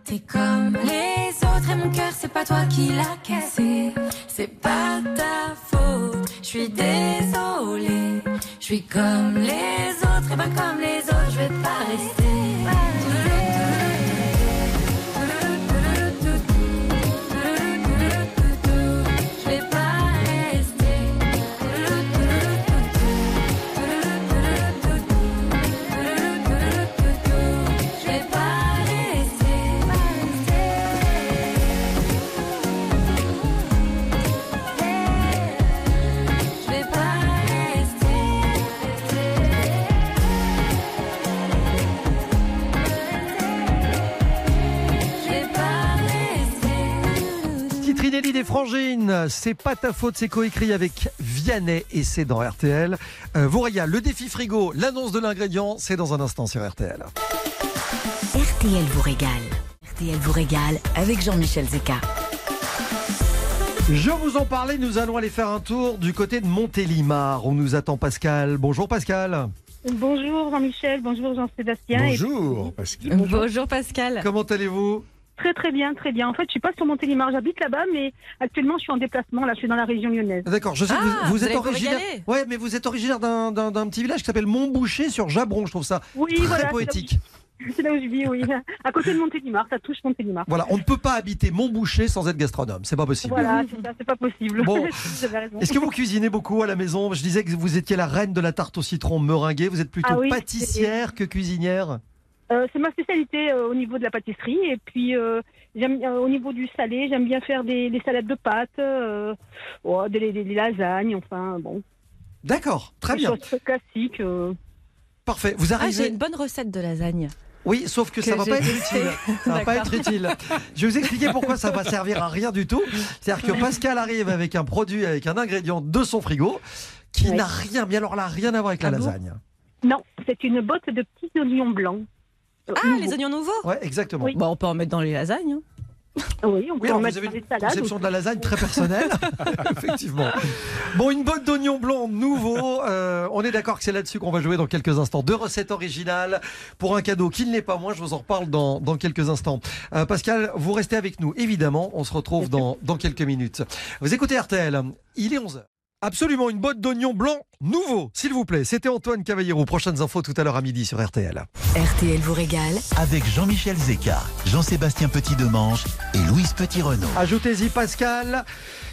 T'es comme les autres et mon cœur, c'est pas toi qui l'a cassé. C'est pas ta faute, je suis désolée. Je suis comme les autres et pas comme les autres, je vais pas rester. Des Frangines, c'est pas ta faute, c'est coécrit avec Vianney et c'est dans RTL. Euh, vous régale, le défi frigo, l'annonce de l'ingrédient, c'est dans un instant sur RTL. RTL vous régale. RTL vous régale avec Jean-Michel Zeka. Je vous en parlais, nous allons aller faire un tour du côté de Montélimar. On nous attend Pascal. Bonjour Pascal. Bonjour Jean-Michel, bonjour Jean-Sébastien. Et- Pascal. Bonjour Pascal. Comment allez-vous? Très très bien, très bien. En fait, je suis pas sur Montélimar, j'habite là-bas, mais actuellement je suis en déplacement. Là, je suis dans la région lyonnaise. D'accord, je sais que Ah, vous, vous vous êtes allez vous originaire. régaler. Ouais, mais vous êtes originaire d'un, d'un- d'un petit village qui s'appelle Montboucher sur Jabron. Je trouve ça Oui, très voilà, c'est là où poétique. C'est là où je vis, oui. À côté de Montélimar, ça touche Montélimar. Voilà, on ne peut pas habiter Montboucher sans être gastronome. C'est pas possible. Voilà, c'est ça, c'est pas possible. Bon. Vous avez raison. Est-ce que vous cuisinez beaucoup à la maison? Je disais que vous étiez la reine de la tarte au citron meringuée. Vous êtes plutôt Ah oui, pâtissière que cuisinière? Euh, c'est ma spécialité euh, au niveau de la pâtisserie. Et puis, euh, j'aime euh, au niveau du salé, j'aime bien faire des, des salades de pâtes, euh, oh, des, des- des lasagnes, enfin, bon. D'accord, très Des bien. choses classiques. euh. Parfait. Vous Ah, j'ai arrivez. une bonne recette de lasagne. Oui, sauf que, Que ça va pas être utile. Ça va pas être utile. Je vais vous expliquer pourquoi ça va servir à rien du tout. C'est-à-dire que Pascal arrive avec un produit, avec un ingrédient de son frigo qui Oui. n'a rien, mais alors là, rien à voir avec la Ah bon lasagne. Non, c'est une botte de petits oignons blancs. Ah, les oignons nouveaux Ouais, exactement. Oui. Bon, on peut en mettre dans les lasagnes. hein. Oui, on peut Oui, en mettre vous avez dans une salades. conception de la lasagne très personnelle. Effectivement. Bon, une botte d'oignons blancs nouveau. Euh, on est d'accord que c'est là-dessus qu'on va jouer dans quelques instants. Deux recettes originales pour un cadeau qui ne l'est pas moins. Je vous en reparle dans, dans quelques instants. Euh, Pascal, vous restez avec nous. Évidemment, on se retrouve dans, dans quelques minutes. Vous écoutez RTL. Il est 11h. Absolument, une botte d'oignons blancs nouveau, s'il vous plaît. C'était Antoine Cavallero. Prochaines infos tout à l'heure à midi sur RTL. RTL vous régale. Avec Jean-Michel Zeka, Jean-Sébastien Petit-Demange et Louise Petit-Renault. Ajoutez-y Pascal,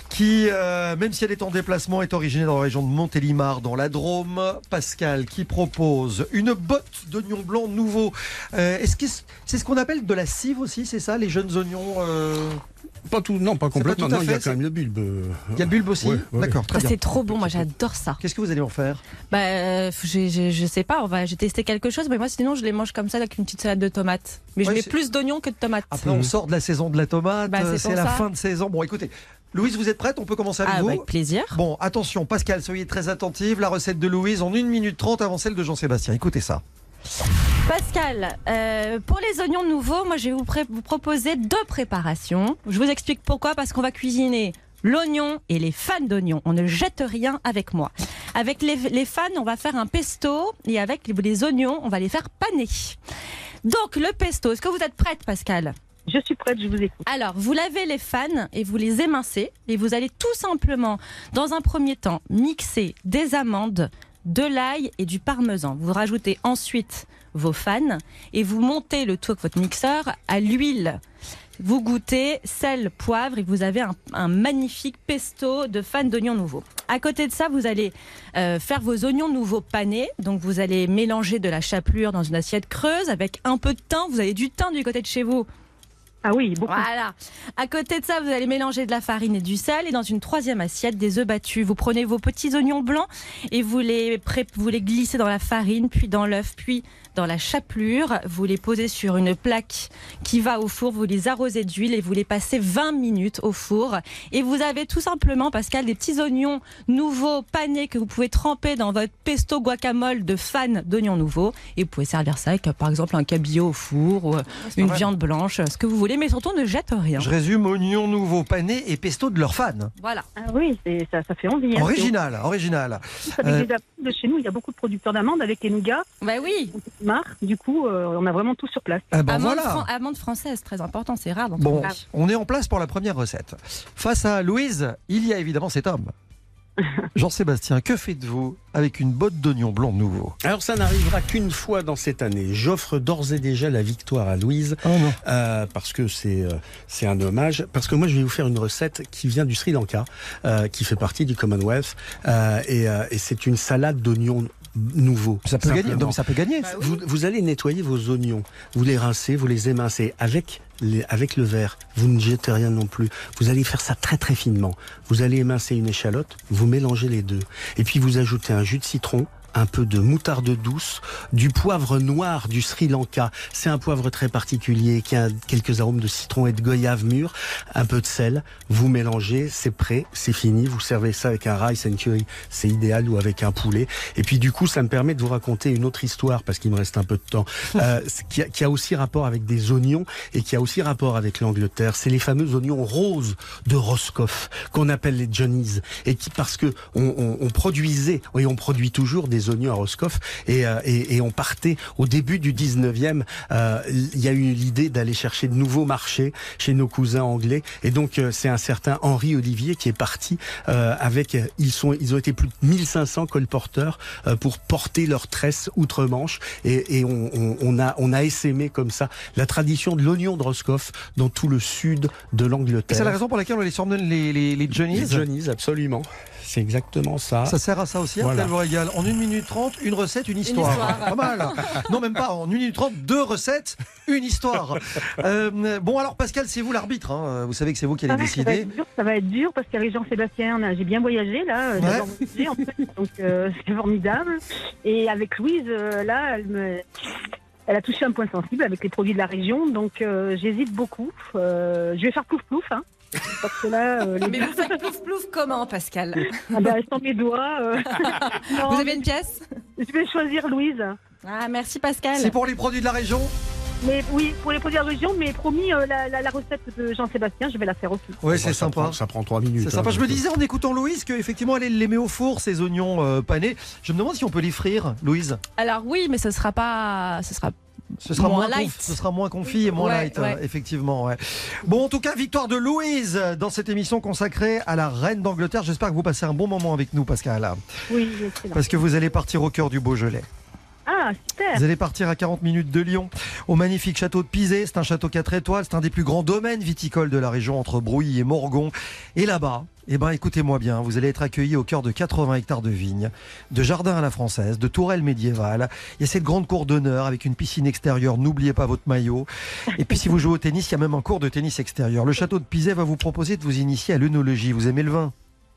qui, euh, même si elle est en déplacement, est originaire dans la région de Montélimar, dans la Drôme. Pascal, qui propose une botte d'oignons blancs nouveaux. Euh, Est-ce que c'est ce qu'on appelle de la cive aussi, c'est ça, les jeunes oignons euh, Pas tout, non, pas pas complètement. tout à Non, il y a quand même le bulbe. Il y a le bulbe aussi Ouais, ouais, D'accord, Ah, bien. c'est trop bon, moi j'adore ça. Qu'est-ce que vous allez en faire? Bah, euh, j'ai- je sais pas, on va, j'ai testé quelque chose, mais moi sinon je les mange comme ça avec une petite salade de tomates. Mais Ouais, je mets plus d'oignons que de tomates. Après, on sort de la saison de la tomate, Bah, c'est euh, la ça. fin de saison. Bon, écoutez, Louise, vous êtes prête? On peut commencer avec Ah, vous avec plaisir. Bon, attention, Pascal, soyez très attentive. La recette de Louise en 1 minute 30 avant celle de Jean-Sébastien. Écoutez ça. Pascal, euh, pour les oignons nouveaux, moi je vais vous, proposer deux préparations. Je vous explique pourquoi, parce qu'on va cuisiner l'oignon et les fans d'oignons. On ne jette rien avec moi. Avec les, les fans, on va faire un pesto et avec les, les oignons, on va les faire paner. Donc le pesto, est-ce que vous êtes prête Pascal? Je suis prête, je vous écoute. Alors, vous lavez les fans et vous les émincez et vous allez tout simplement, dans un premier temps, mixer des amandes, de l'ail et du parmesan. Vous rajoutez ensuite vos fans et vous montez le tout avec votre mixeur à l'huile. Vous goûtez sel, poivre et vous avez un, un magnifique pesto de fans d'oignons nouveaux. À côté de ça, vous allez euh, faire vos oignons nouveaux panés. Donc vous allez mélanger de la chapelure dans une assiette creuse avec un peu de thym. Vous avez du thym du côté de chez vous. Ah oui, beaucoup. Voilà. À côté de ça, vous allez mélanger de la farine et du sel et dans une troisième assiette des œufs battus. Vous prenez vos petits oignons blancs et vous les, vous les glissez dans la farine, puis dans l'œuf, puis dans la chapelure. Vous les posez sur une plaque qui va au four. Vous les arrosez d'huile et vous les passez 20 minutes au four. Et vous avez tout simplement, Pascal, des petits oignons nouveaux panés que vous pouvez tremper dans votre pesto guacamole de fan d'oignons nouveaux. Et vous pouvez servir ça avec, par exemple, un cabillaud au four ou euh, une vrai. viande blanche, ce que vous voulez, mais surtout ne jette rien. Je résume oignons nouveaux panés et pesto de leurs fans. Voilà. Ah oui, ça, ça fait envie. hein. Original, original. Avec Euh, des de chez nous, il y a beaucoup de producteurs d'amandes avec les nougats. Bah oui. Marc, du coup, euh, on a vraiment tout sur place. ben amande, voilà. fran- amande française, très important, c'est rare dans Bon, on est en place pour la première recette. Face à Louise, il y a évidemment cet homme. Jean-Sébastien, que faites-vous avec une botte d'oignons blancs nouveaux Alors ça n'arrivera qu'une fois dans cette année. J'offre d'ores et déjà la victoire à Louise Oh non. euh, parce que c'est euh, c'est un hommage. Parce que moi je vais vous faire une recette qui vient du Sri Lanka, euh, qui fait partie du Commonwealth, euh, et, euh, et c'est une salade d'oignons nouveaux. Ça peut gagner. Non, mais ça peut gagner. Vous, vous allez nettoyer vos oignons, vous les rincez, vous les émincez avec, les, avec le verre. Vous ne jetez rien non plus. Vous allez faire ça très très finement. Vous allez émincer une échalote, vous mélangez les deux. Et puis vous ajoutez un jus de citron, un peu de moutarde douce, du poivre noir du Sri Lanka. C'est un poivre très particulier qui a quelques arômes de citron et de goyave mûr, un peu de sel. Vous mélangez, c'est prêt, c'est fini. Vous servez ça avec un rice and curry, c'est idéal, ou avec un poulet. Et puis du coup, ça me permet de vous raconter une autre histoire parce qu'il me reste un peu de temps, euh, qui, a, qui a aussi rapport avec des oignons et qui a aussi rapport avec l'Angleterre. C'est les fameux oignons roses de Roscoff qu'on appelle les Johnnies et qui parce que on, on- on produisait et on produit toujours des oignons à Roscoff et, euh, et, et on partait au début du 19e. euh, Il y a eu l'idée d'aller chercher de nouveaux marchés chez nos cousins anglais et donc euh, c'est un certain Henri Olivier qui est parti avec ils sont ils ont été plus de 1500 colporteurs pour porter leurs tresses outre-Manche et, et on, on, on a on a essaimé comme ça la tradition de l'oignon de Roscoff dans tout le sud de Et l'Angleterre. c'est la raison pour laquelle on les surnomme les, les, les Johnnies? Les Johnnies, absolument. C'est exactement ça. Ça sert à ça aussi, Voilà. Vous régale. En 1 minute 30, une recette, une histoire. histoire. Pas mal. Non, même pas. En 1 minute 30, deux recettes, une histoire. Euh, bon, alors Pascal, c'est vous l'arbitre. hein. Vous savez que c'est vous qui allez Ah, ça, va décider. être dur, ça va être dur parce qu'avec Jean-Sébastien, j'ai bien voyagé là, euh, Ouais. voyager, en fait, donc euh, c'est formidable. Et avec Louise, euh, là, elle me, elle a touché un point sensible avec les produits de la région, donc euh, j'hésite beaucoup. Euh, je vais faire plouf plouf, hein, parce que là, euh, les Mais vous faites plouf plouf comment, Pascal ah bah, sans mes doigts. euh, non, Vous avez une pièce? Je vais choisir Louise. Ah, merci Pascal. C'est pour les produits de la région? Mais oui, pour les produits de la région, mais promis, euh, la, la- la recette de Jean-Sébastien, je vais la faire aussi. Bon, c'est sympa. prend- ça prend trois minutes. C'est hein, sympa. Je me disais en écoutant Louise qu'effectivement elle les met au four ces oignons euh, panés. Je me demande si on peut les frire, Louise. Alors oui, mais ce sera pas, ce sera Ce sera moins, Moins light. conf- ce sera moins confit et moins Ouais, light, ouais. euh, effectivement. ouais. Bon, en tout cas, victoire de Louise dans cette émission consacrée à la reine d'Angleterre. J'espère que vous passez un bon moment avec nous, Pascal, Oui, excellent. parce que vous allez partir au cœur du Beaujolais. Ah. Vous allez partir à 40 minutes de Lyon, au magnifique château de Pizé. C'est un château 4 étoiles, c'est un des plus grands domaines viticoles de la région entre Brouilly et Morgon. Et là-bas, eh ben, écoutez-moi bien, vous allez être accueillis au cœur de 80 hectares de vignes, de jardins à la française, de tourelles médiévales. Il y a cette grande cour d'honneur avec une piscine extérieure. N'oubliez pas votre maillot. Et puis, si vous jouez au tennis, il y a même un cours de tennis extérieur. Le château de Pizé va vous proposer de vous initier à l'œnologie. Vous aimez le vin?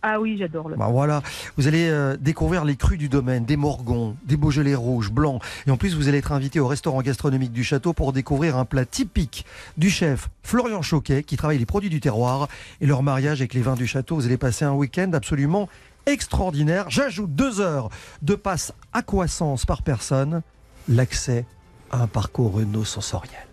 Ah oui, j'adore le. bah voilà, vous allez euh, découvrir les crus du domaine, des morgons, des beaujolais rouges, blancs. Et en plus, vous allez être invité au restaurant gastronomique du château pour découvrir un plat typique du chef Florian Choquet qui travaille les produits du terroir et leur mariage avec les vins du château. Vous allez passer un week-end absolument extraordinaire. J'ajoute deux heures de passe aquasens par personne, l'accès à un parcours Renault sensoriel.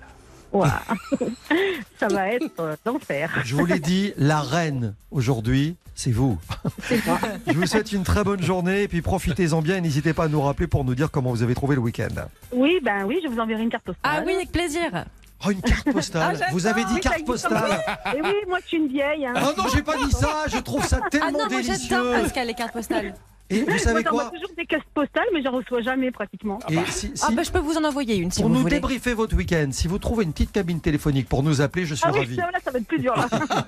Ouah. Ça va être euh, l'enfer. Je vous l'ai dit, la reine aujourd'hui, c'est vous. Je vous souhaite une très bonne journée et puis profitez-en bien et n'hésitez pas à nous rappeler pour nous dire comment vous avez trouvé le week-end. Oui, ben oui, je vous enverrai une carte postale. Ah oui, avec plaisir. Oh, une carte postale. Ah, vous avez dit Oui, carte postale. Et oui, moi je suis une vieille. Hein. Ah non, j'ai pas dit ça. Je trouve ça Ah tellement non, moi délicieux. j'adore Pascal les cartes postales. Et vous savez quoi toujours des cartes postales, mais j'en reçois jamais pratiquement. Et si- si- Ah bah je peux vous en envoyer une si Pour vous nous voulez. débriefer votre week-end, si vous trouvez une petite cabine téléphonique pour nous appeler, je suis Ah oui, ravi. ça, là, ça va être plus dur là.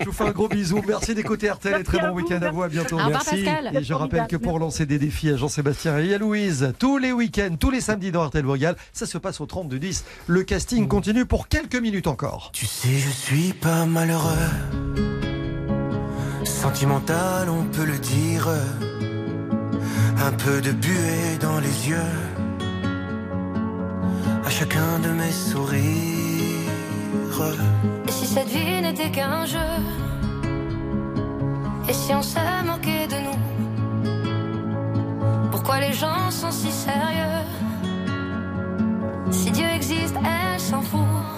Je vous fais un gros bisou. Merci d'écouter RTL et Merci très bon week-end à vous. À bientôt. Au revoir, Pascal. Et je rappelle que pour lancer des défis à Jean-Sébastien et à Louise, tous les week-ends, tous les samedis dans RTL Royal, ça se passe au 32 10. Le casting continue pour quelques minutes encore. Tu sais, je suis pas malheureux. Sentimental, on peut le dire. Un peu de buée dans les yeux. À chacun de mes sourires. Et si cette vie n'était qu'un jeu? Et si on se moquait de nous? Pourquoi les gens sont si sérieux? Si Dieu existe, elle s'en fout.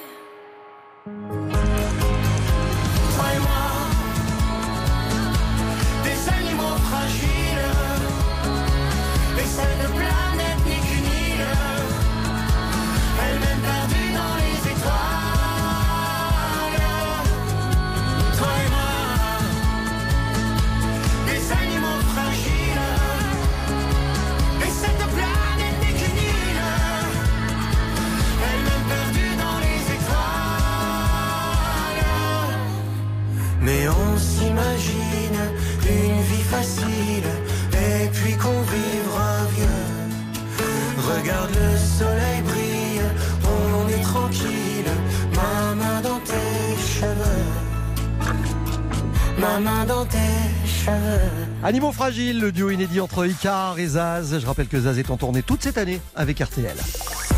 Le duo inédit entre Icar et Zaz. Je rappelle que Zaz est en tournée toute cette année avec RTL.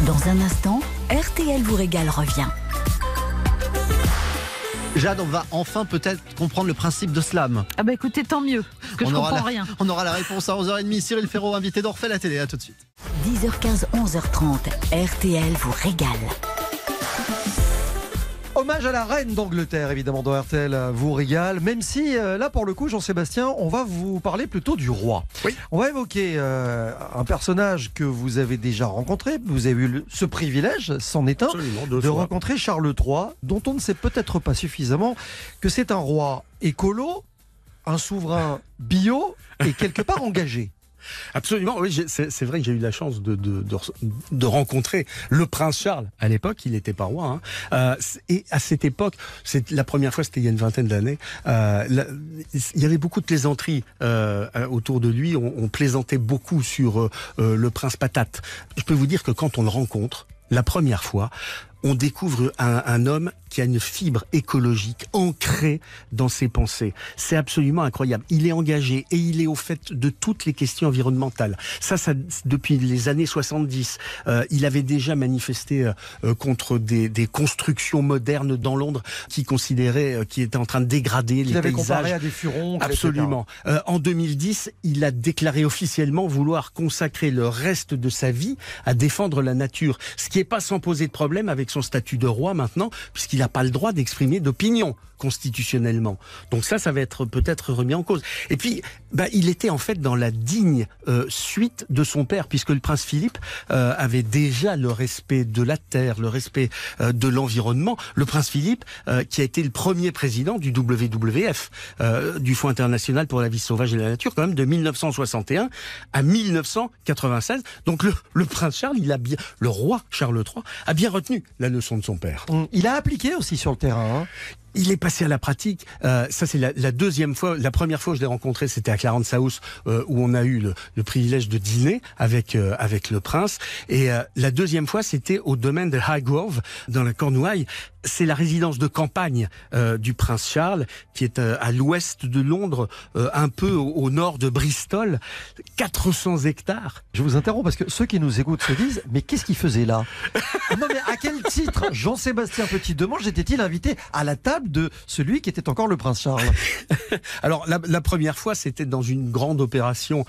Dans un instant, RTL vous régale revient. Jade, on va enfin peut-être comprendre le principe de slam. Ah bah écoutez, tant mieux, parce que je aura comprends la, rien. on aura la réponse à 11h30. Cyril Ferraud, invité d'Orphée la télé. À tout de suite. 10h15, 11h30, RTL vous régale. Hommage à la reine d'Angleterre, évidemment, dans RTL euh, vous régale. Même si, euh, là, pour le coup, Jean-Sébastien, on va vous parler plutôt du roi. On va évoquer euh, un personnage que vous avez déjà rencontré. Vous avez eu le- ce privilège, c'en est un, Absolument, de fois. rencontrer Charles III, dont on ne sait peut-être pas suffisamment que c'est un roi écolo, un souverain bio et quelque part engagé. Absolument, oui, c'est vrai que j'ai eu la chance de, rencontrer le prince Charles. À l'époque, il n'était pas roi. hein. Euh, et à cette époque, c'est la première fois, c'était il y a une vingtaine d'années. euh, il y avait beaucoup de plaisanteries euh, autour de lui. On, on plaisantait beaucoup sur le prince patate. Je peux vous dire que quand on le rencontre, la première fois, on découvre un, un homme qui a une fibre écologique ancrée dans ses pensées. C'est absolument incroyable. Il est engagé et il est au fait de toutes les questions environnementales. Ça, ça depuis les années 70, euh, il avait déjà manifesté euh, euh, contre des, des constructions modernes dans Londres qui considéraient, euh, qui étaient en train de dégrader Il les avait paysages. comparé à des furons. Absolument. Euh, en 2010, il a déclaré officiellement vouloir consacrer le reste de sa vie à défendre la nature, ce qui n'est pas sans poser de problème avec son statut de roi maintenant, puisqu'il n'a pas le droit d'exprimer d'opinion constitutionnellement. Donc ça, ça va être peut-être remis en cause. Et puis, bah, il était en fait dans la digne euh, suite de son père, puisque le prince Philippe euh, avait déjà le respect de la terre, le respect euh, de l'environnement. Le prince Philippe, euh, qui a été le premier président du WWF, du Fonds international pour la vie sauvage et la nature, quand même de 1961 à 1996. Donc le, le prince Charles, il a bien, le roi Charles III, a bien retenu la leçon de son père. Il a appliqué aussi sur le terrain. hein. Il est passé à la pratique. Euh, ça, c'est la, la deuxième fois. La première fois je l'ai rencontré, c'était à Clarence House, euh, où on a eu le, privilège de dîner avec euh, avec le prince. Et la deuxième fois, c'était au domaine de Highgrove, dans la Cornouailles. C'est la résidence de campagne euh, du prince Charles, qui est euh, à l'ouest de Londres, euh, un peu au, au nord de Bristol. 400 hectares. Je vous interromps parce que ceux qui nous écoutent se disent Mais qu'est-ce qu'il faisait là? Ah Non, mais à quel titre? Jean-Sébastien Petit-Demange était-il invité à la table de celui qui était encore le prince Charles? Alors la, la première fois, c'était dans une grande opération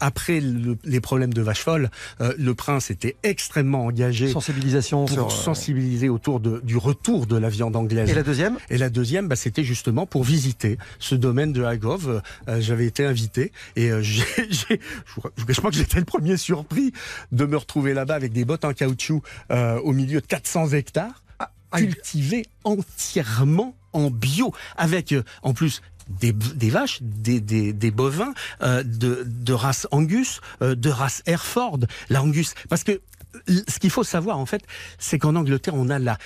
après le- les problèmes de vache folle. le prince était extrêmement engagé. Sensibilisation pour sur, sensibiliser autour de, du retour de la viande anglaise. Et la deuxième Et la deuxième, bah, c'était justement pour visiter ce domaine de Highgrove. Euh, J'avais été invité et euh, je cache pas que j'étais le premier surpris de me retrouver là-bas avec des bottes en caoutchouc euh, au milieu de 400 hectares cultivés entièrement en bio, avec euh, en plus des, des vaches, des, des, des bovins euh, de, de race Angus, euh, de race Hereford, la Angus, parce que ce qu'il faut savoir en fait, c'est qu'en Angleterre on a la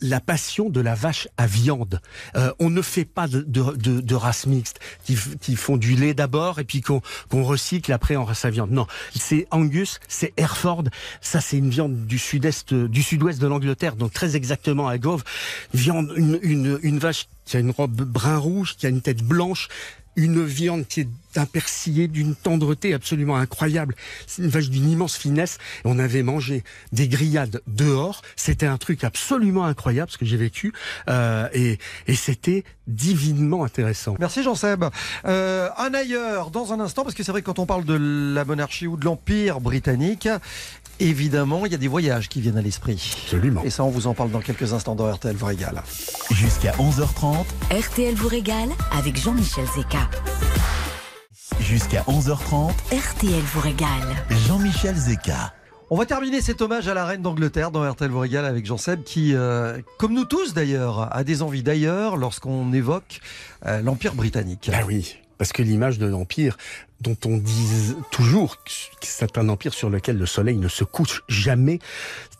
la passion de la vache à viande. Euh, on ne fait pas de, de, de, de race mixte qui, qui font du lait d'abord et puis qu'on qu'on recycle après en race à viande. Non, c'est Angus, c'est Hereford. Ça c'est une viande du sud-est, du sud-ouest de l'Angleterre, donc très exactement à Gove. Viande, une, une, une vache qui a une robe brun rouge, qui a une tête blanche une viande qui est d'un persillé, d'une tendreté absolument incroyable. C'est une vache d'une immense finesse. On avait mangé des grillades dehors. C'était un truc absolument incroyable, ce que j'ai vécu. Euh, et et c'était divinement intéressant. Merci Jean-Seb. Euh, un ailleurs dans un instant, parce que c'est vrai que quand on parle de la monarchie ou de l'Empire britannique, évidemment, il y a des voyages qui viennent à l'esprit. Absolument. Et ça, on vous en parle dans quelques instants dans RTL vous régale. Jusqu'à 11h30, RTL vous régale avec Jean-Michel Zeka. jusqu'à 11h30, RTL vous régale. Jean-Michel Zeka. On va terminer cet hommage à la reine d'Angleterre dans RTL vous régale avec Jean-Seb qui, euh, comme nous tous d'ailleurs, a des envies d'ailleurs lorsqu'on évoque euh, l'Empire britannique. Ah oui. Parce que l'image de l'Empire, dont on dit toujours que c'est un empire sur lequel le soleil ne se couche jamais.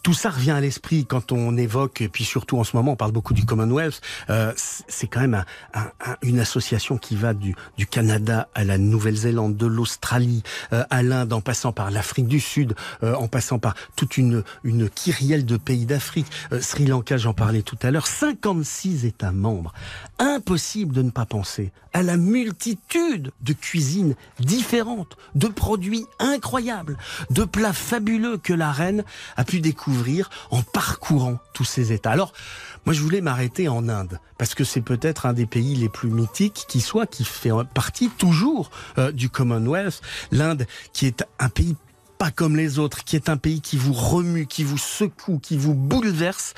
Tout ça revient à l'esprit quand on évoque, et puis surtout en ce moment, on parle beaucoup du Commonwealth. Euh, c'est quand même un, un, un, une association qui va du, du Canada à la Nouvelle-Zélande, de l'Australie euh, à l'Inde, en passant par l'Afrique du Sud, euh, en passant par toute une, une kyrielle de pays d'Afrique. Euh, Sri Lanka, j'en parlais tout à l'heure. 56 États membres. Impossible de ne pas penser à la multitude de cuisines différentes, de produits incroyables, de plats fabuleux que la reine a pu découvrir en parcourant tous ces États. Alors, moi, je voulais m'arrêter en Inde parce que c'est peut-être un des pays les plus mythiques qui soit, qui fait partie toujours euh, du Commonwealth. L'Inde, qui est un pays pas comme les autres, qui est un pays qui vous remue, qui vous secoue, qui vous bouleverse.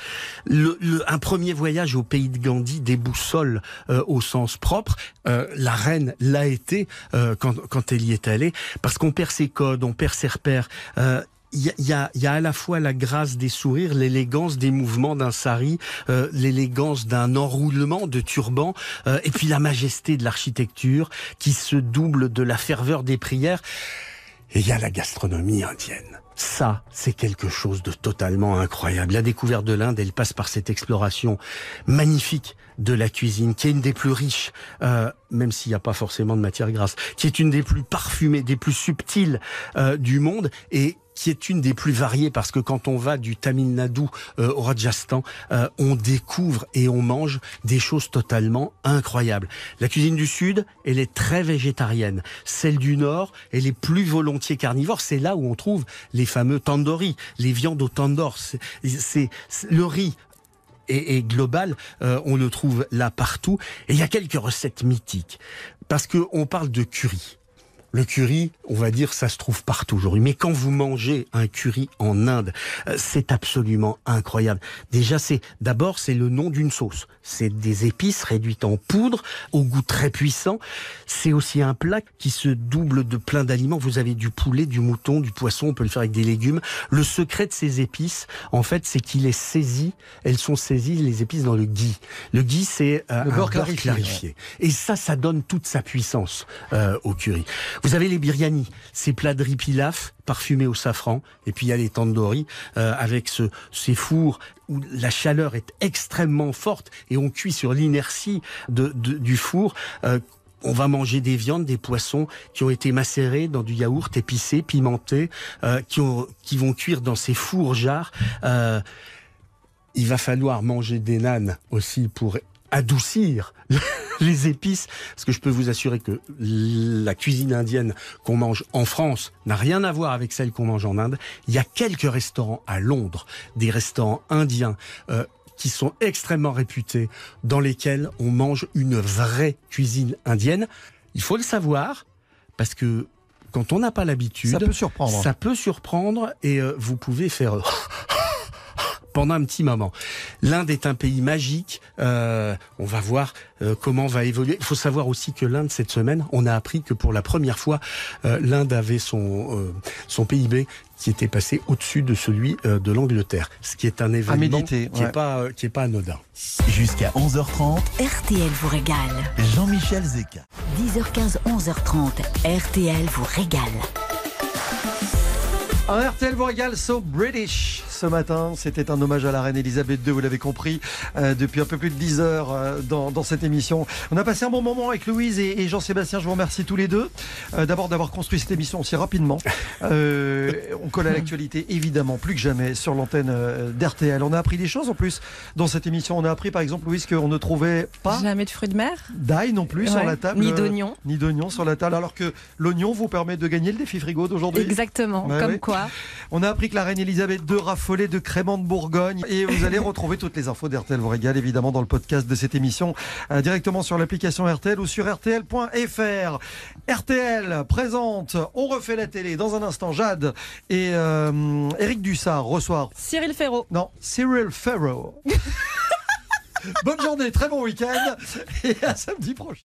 Le, le, un premier voyage au pays de Gandhi déboussole euh, au sens propre. Euh, la reine l'a été euh, quand, quand elle y est allée, parce qu'on perd ses codes, on perd ses repères. Euh, il y, y, a, y a à la fois la grâce des sourires, l'élégance des mouvements d'un sari, euh, l'élégance d'un enroulement de turban, euh, et puis la majesté de l'architecture qui se double de la ferveur des prières. Et il y a la gastronomie indienne. Ça, c'est quelque chose de totalement incroyable. La découverte de l'Inde, elle passe par cette exploration magnifique de la cuisine, qui est une des plus riches, euh, même s'il n'y a pas forcément de matière grasse, qui est une des plus parfumées, des plus subtiles euh, du monde, et qui est une des plus variées parce que quand on va du Tamil Nadu euh, au Rajasthan, euh, on découvre et on mange des choses totalement incroyables. La cuisine du Sud, elle est très végétarienne. Celle du Nord, elle est plus volontiers carnivore. C'est là où on trouve les fameux tandoori, les viandes au tandoor. C'est le riz et, global, euh, on le trouve là partout. Et il y a quelques recettes mythiques parce que on parle de curry. Le curry, on va dire, ça se trouve partout aujourd'hui. Mais quand vous mangez un curry en Inde, euh, c'est absolument incroyable. Déjà, c'est d'abord c'est le nom d'une sauce. C'est des épices réduites en poudre, au goût très puissant. C'est aussi un plat qui se double de plein d'aliments. Vous avez du poulet, du mouton, du poisson. On peut le faire avec des légumes. Le secret de ces épices, en fait, c'est qu'il est saisi. Elles sont saisies les épices dans le ghee. Le ghee, c'est euh, un beurre beurre clarifié, clarifié. Et ça, ça donne toute sa puissance euh, au curry. Vous avez les biryani, ces plats de riz pilaf parfumés au safran, et puis il y a les tandoori euh, avec ce, ces fours où la chaleur est extrêmement forte et on cuit sur l'inertie du four. Euh, on va manger des viandes, des poissons qui ont été macérés dans du yaourt épicé, pimenté, euh, qui, qui vont cuire dans ces fours. Euh, il va falloir manger des nanes aussi pour adoucir les épices, parce que je peux vous assurer que la cuisine indienne qu'on mange en France n'a rien à voir avec celle qu'on mange en Inde. Il y a quelques restaurants à Londres, des restaurants indiens. Euh, qui sont extrêmement réputés, dans lesquels on mange une vraie cuisine indienne. Il faut le savoir, parce que quand on n'a pas l'habitude, Ça peut surprendre. Ça peut surprendre et euh, vous pouvez faire pendant un petit moment. L'Inde est un pays magique. Euh, on va voir euh, comment va évoluer. Il faut savoir aussi que l'Inde cette semaine, on a appris que pour la première fois, euh, l'Inde avait son euh, son PIB qui était passé au-dessus de celui euh, de l'Angleterre, ce qui est un événement méditer, qui ouais. est pas euh, qui est pas anodin. Jusqu'à 11h30, RTL vous régale. Jean-Michel Zeka. 10h15, 11h30. RTL vous régale. Un RTL vous régale So British ce matin. C'était un hommage à la reine Elisabeth II, vous l'avez compris, euh, depuis un peu plus de 10 heures euh, dans, dans, cette émission. On a passé un bon moment avec Louise et, et Jean-Sébastien. Je vous remercie tous les deux. Euh, D'abord d'avoir construit cette émission aussi rapidement. Euh, on colle à l'actualité, évidemment, plus que jamais sur l'antenne euh, d'RTL. On a appris des choses en plus dans cette émission. On a appris par exemple, Louise, qu'on ne trouvait pas Jamais de fruits de mer. d'ail non plus sur la table. Ni d'oignons. Ni d'oignons sur la table, alors que l'oignon vous permet de gagner le défi frigo d'aujourd'hui. Exactement. Ouais, Comme ouais. quoi. On a appris que la reine Elisabeth II raffolait de créments de Bourgogne et vous allez retrouver toutes les infos d'RTL vous régale évidemment dans le podcast de cette émission euh, directement sur l'application RTL ou sur rtl.fr. RTL présente On refait la télé dans un instant Jade et euh, Eric Dussard reçoivent Cyril Ferraud. non Cyril Ferro. Bonne journée, très bon week-end et à samedi prochain.